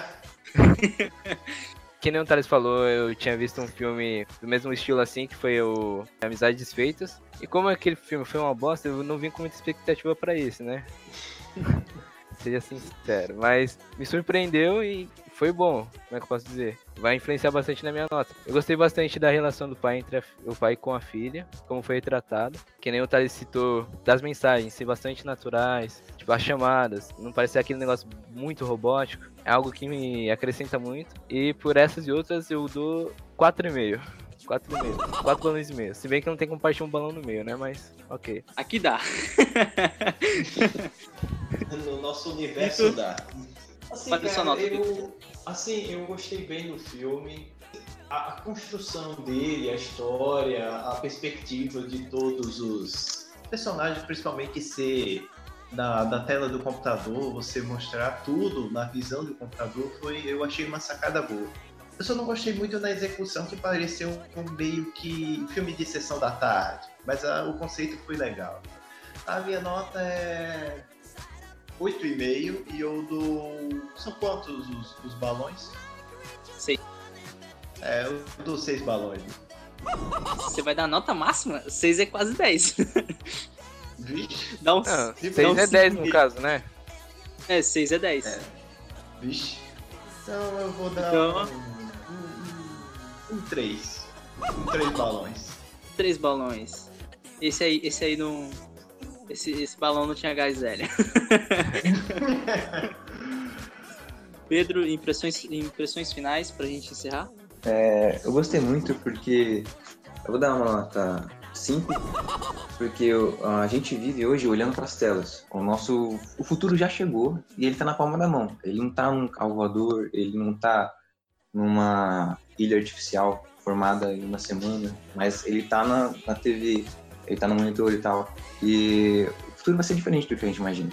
Que nem o Thales falou, eu tinha visto um filme do mesmo estilo assim, que foi o Amizades Desfeitas. E como aquele filme foi uma bosta, eu não vim com muita expectativa pra esse, né? Seja sincero. Mas me surpreendeu e foi bom. Como é que eu posso dizer? Vai influenciar bastante na minha nota. Eu gostei bastante da relação do pai entre a o pai com a filha, como foi retratado. Que nem o Thales citou, das mensagens ser bastante naturais, tipo as chamadas, não parecer aquele negócio muito robótico. É algo que me acrescenta muito. E por essas e outras eu dou 4,5. 4,5. 4 balões e meio. Se bem que não tem como partir um balão no meio, né? Mas, ok. Aqui dá. No nosso universo dá. Assim, a sua cara, nota, eu, assim, eu gostei bem do filme. A, a construção dele, a história, a perspectiva de todos os personagens, principalmente ser da, da tela do computador, você mostrar tudo na visão do computador, foi, eu achei uma sacada boa. Eu só não gostei muito da execução, que pareceu um meio que filme de sessão da tarde, mas a- o conceito foi legal. A minha nota é 8,5 e eu dou. São quantos os, os balões? Seis. É, eu dou 6 balões. Você vai dar nota máxima? 6 é quase 10. Vixe. Dá um, Não, dá 6 um é 10 cinco no e- caso, né? É, 6 é 10. Vixe. Então eu vou dar Então- um, um, um 3. Um 3 balões. 3 balões. Esse aí, esse aí não. Esse, esse balão não tinha gás velho. Pedro, impressões, impressões finais pra gente encerrar? É, eu gostei muito porque eu vou dar uma nota 5, porque a gente vive hoje olhando para as telas. O nosso o futuro já chegou e ele tá na palma da mão. Ele não tá num carro voador, ele não tá numa ilha artificial formada em uma semana, mas ele tá na, na TV, ele tá no monitor e tal. E o futuro vai ser diferente do que a gente imagina.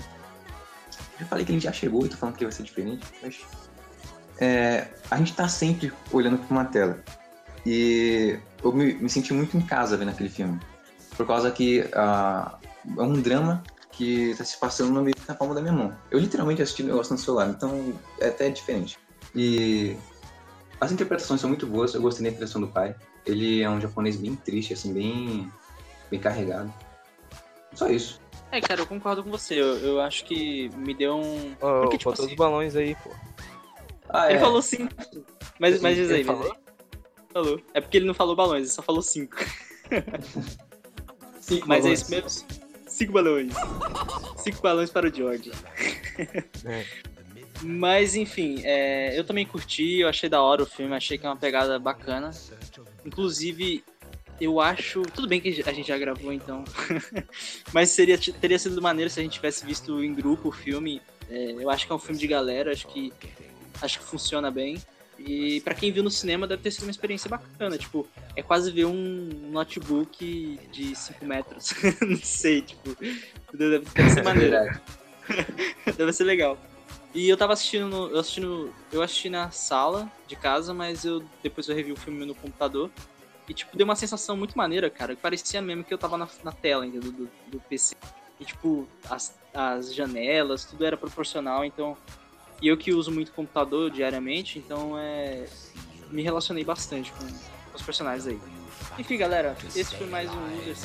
Eu já falei que ele já chegou e tô falando que vai ser diferente, mas é, a gente tá sempre olhando para uma tela. E eu me, me senti muito em casa vendo aquele filme. Por causa que ah, é um drama que tá se passando no meio da palma da minha mão. Eu literalmente assisti o negócio no celular, então é até diferente. E as interpretações são muito boas, eu gostei da interpretação do pai. Ele é um japonês bem triste, assim, bem, bem carregado. Só isso. É, cara, eu concordo com você. Eu, eu acho que me deu um. Ô, Porque, tipo assim, os balões aí, pô. Ah, ele é. falou 5. Mas, mas diz Ele aí, mas falou? Falou. É porque ele não falou balões, ele só falou 5. Cinco Mas é balões. isso mesmo. 5 balões. 5 balões para o George. É. Mas enfim, é, eu também curti, eu achei da hora o filme, achei que é uma pegada bacana. Inclusive, eu acho. Tudo bem que a gente já gravou então. Mas seria, teria sido maneiro se a gente tivesse visto em grupo o filme. É, eu acho que é um filme de galera, acho que. Acho que funciona bem. E pra quem viu no cinema deve ter sido uma experiência bacana. Tipo, é quase ver um notebook de 5 metros. Não sei, tipo. Deve, deve ser maneiro. Verdade. Deve ser legal. E eu tava assistindo, no- eu assistindo, eu assisti na sala de casa, mas eu depois eu revi o filme no computador. E tipo, deu uma sensação muito maneira, cara. que Parecia mesmo que eu tava na, na tela, entendeu? Do, do PC. E tipo, as, as janelas, tudo era proporcional, então. E eu que uso muito computador diariamente, então é. Me relacionei bastante com, os personagens aí. Enfim, galera, esse foi mais um Losers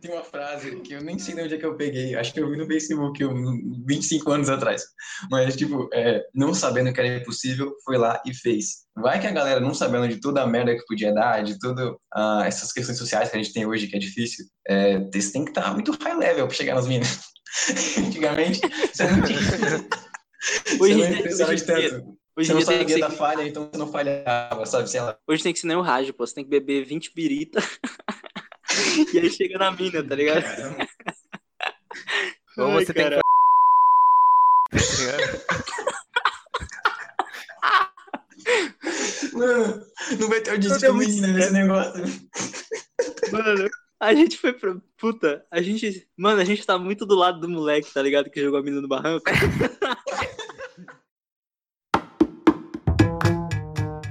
tem uma frase que eu nem sei de onde é que eu peguei. Acho que eu vi no Facebook um, 25 anos atrás. Mas, tipo, é, não sabendo que era impossível, foi lá e fez. Vai que a galera, não sabendo de toda a merda que podia dar, de todas ah, essas questões sociais que a gente tem hoje, que é difícil, é, você tem que estar muito high level pra chegar nas minas. Antigamente, você não tinha. Hoje você não precisava hoje de em dia- tanto. hoje Você não dia tem que sabia da falha, então você não falhava, sabe? Sei lá. Hoje tem que ser nem o Raj, pô. Você tem que beber 20 birita. e aí chega na mina, tá ligado? Ou Ai, você tem que. Mano, não vai ter audiência feminina nesse negócio. Mano, a gente foi pra. Puta, a gente. Mano, a gente tá muito do lado do moleque, tá ligado? Que jogou a mina no barranco.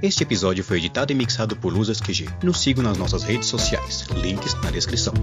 Este episódio foi editado e mixado por Luzas QG. Nos sigam nas nossas redes sociais. Links na descrição.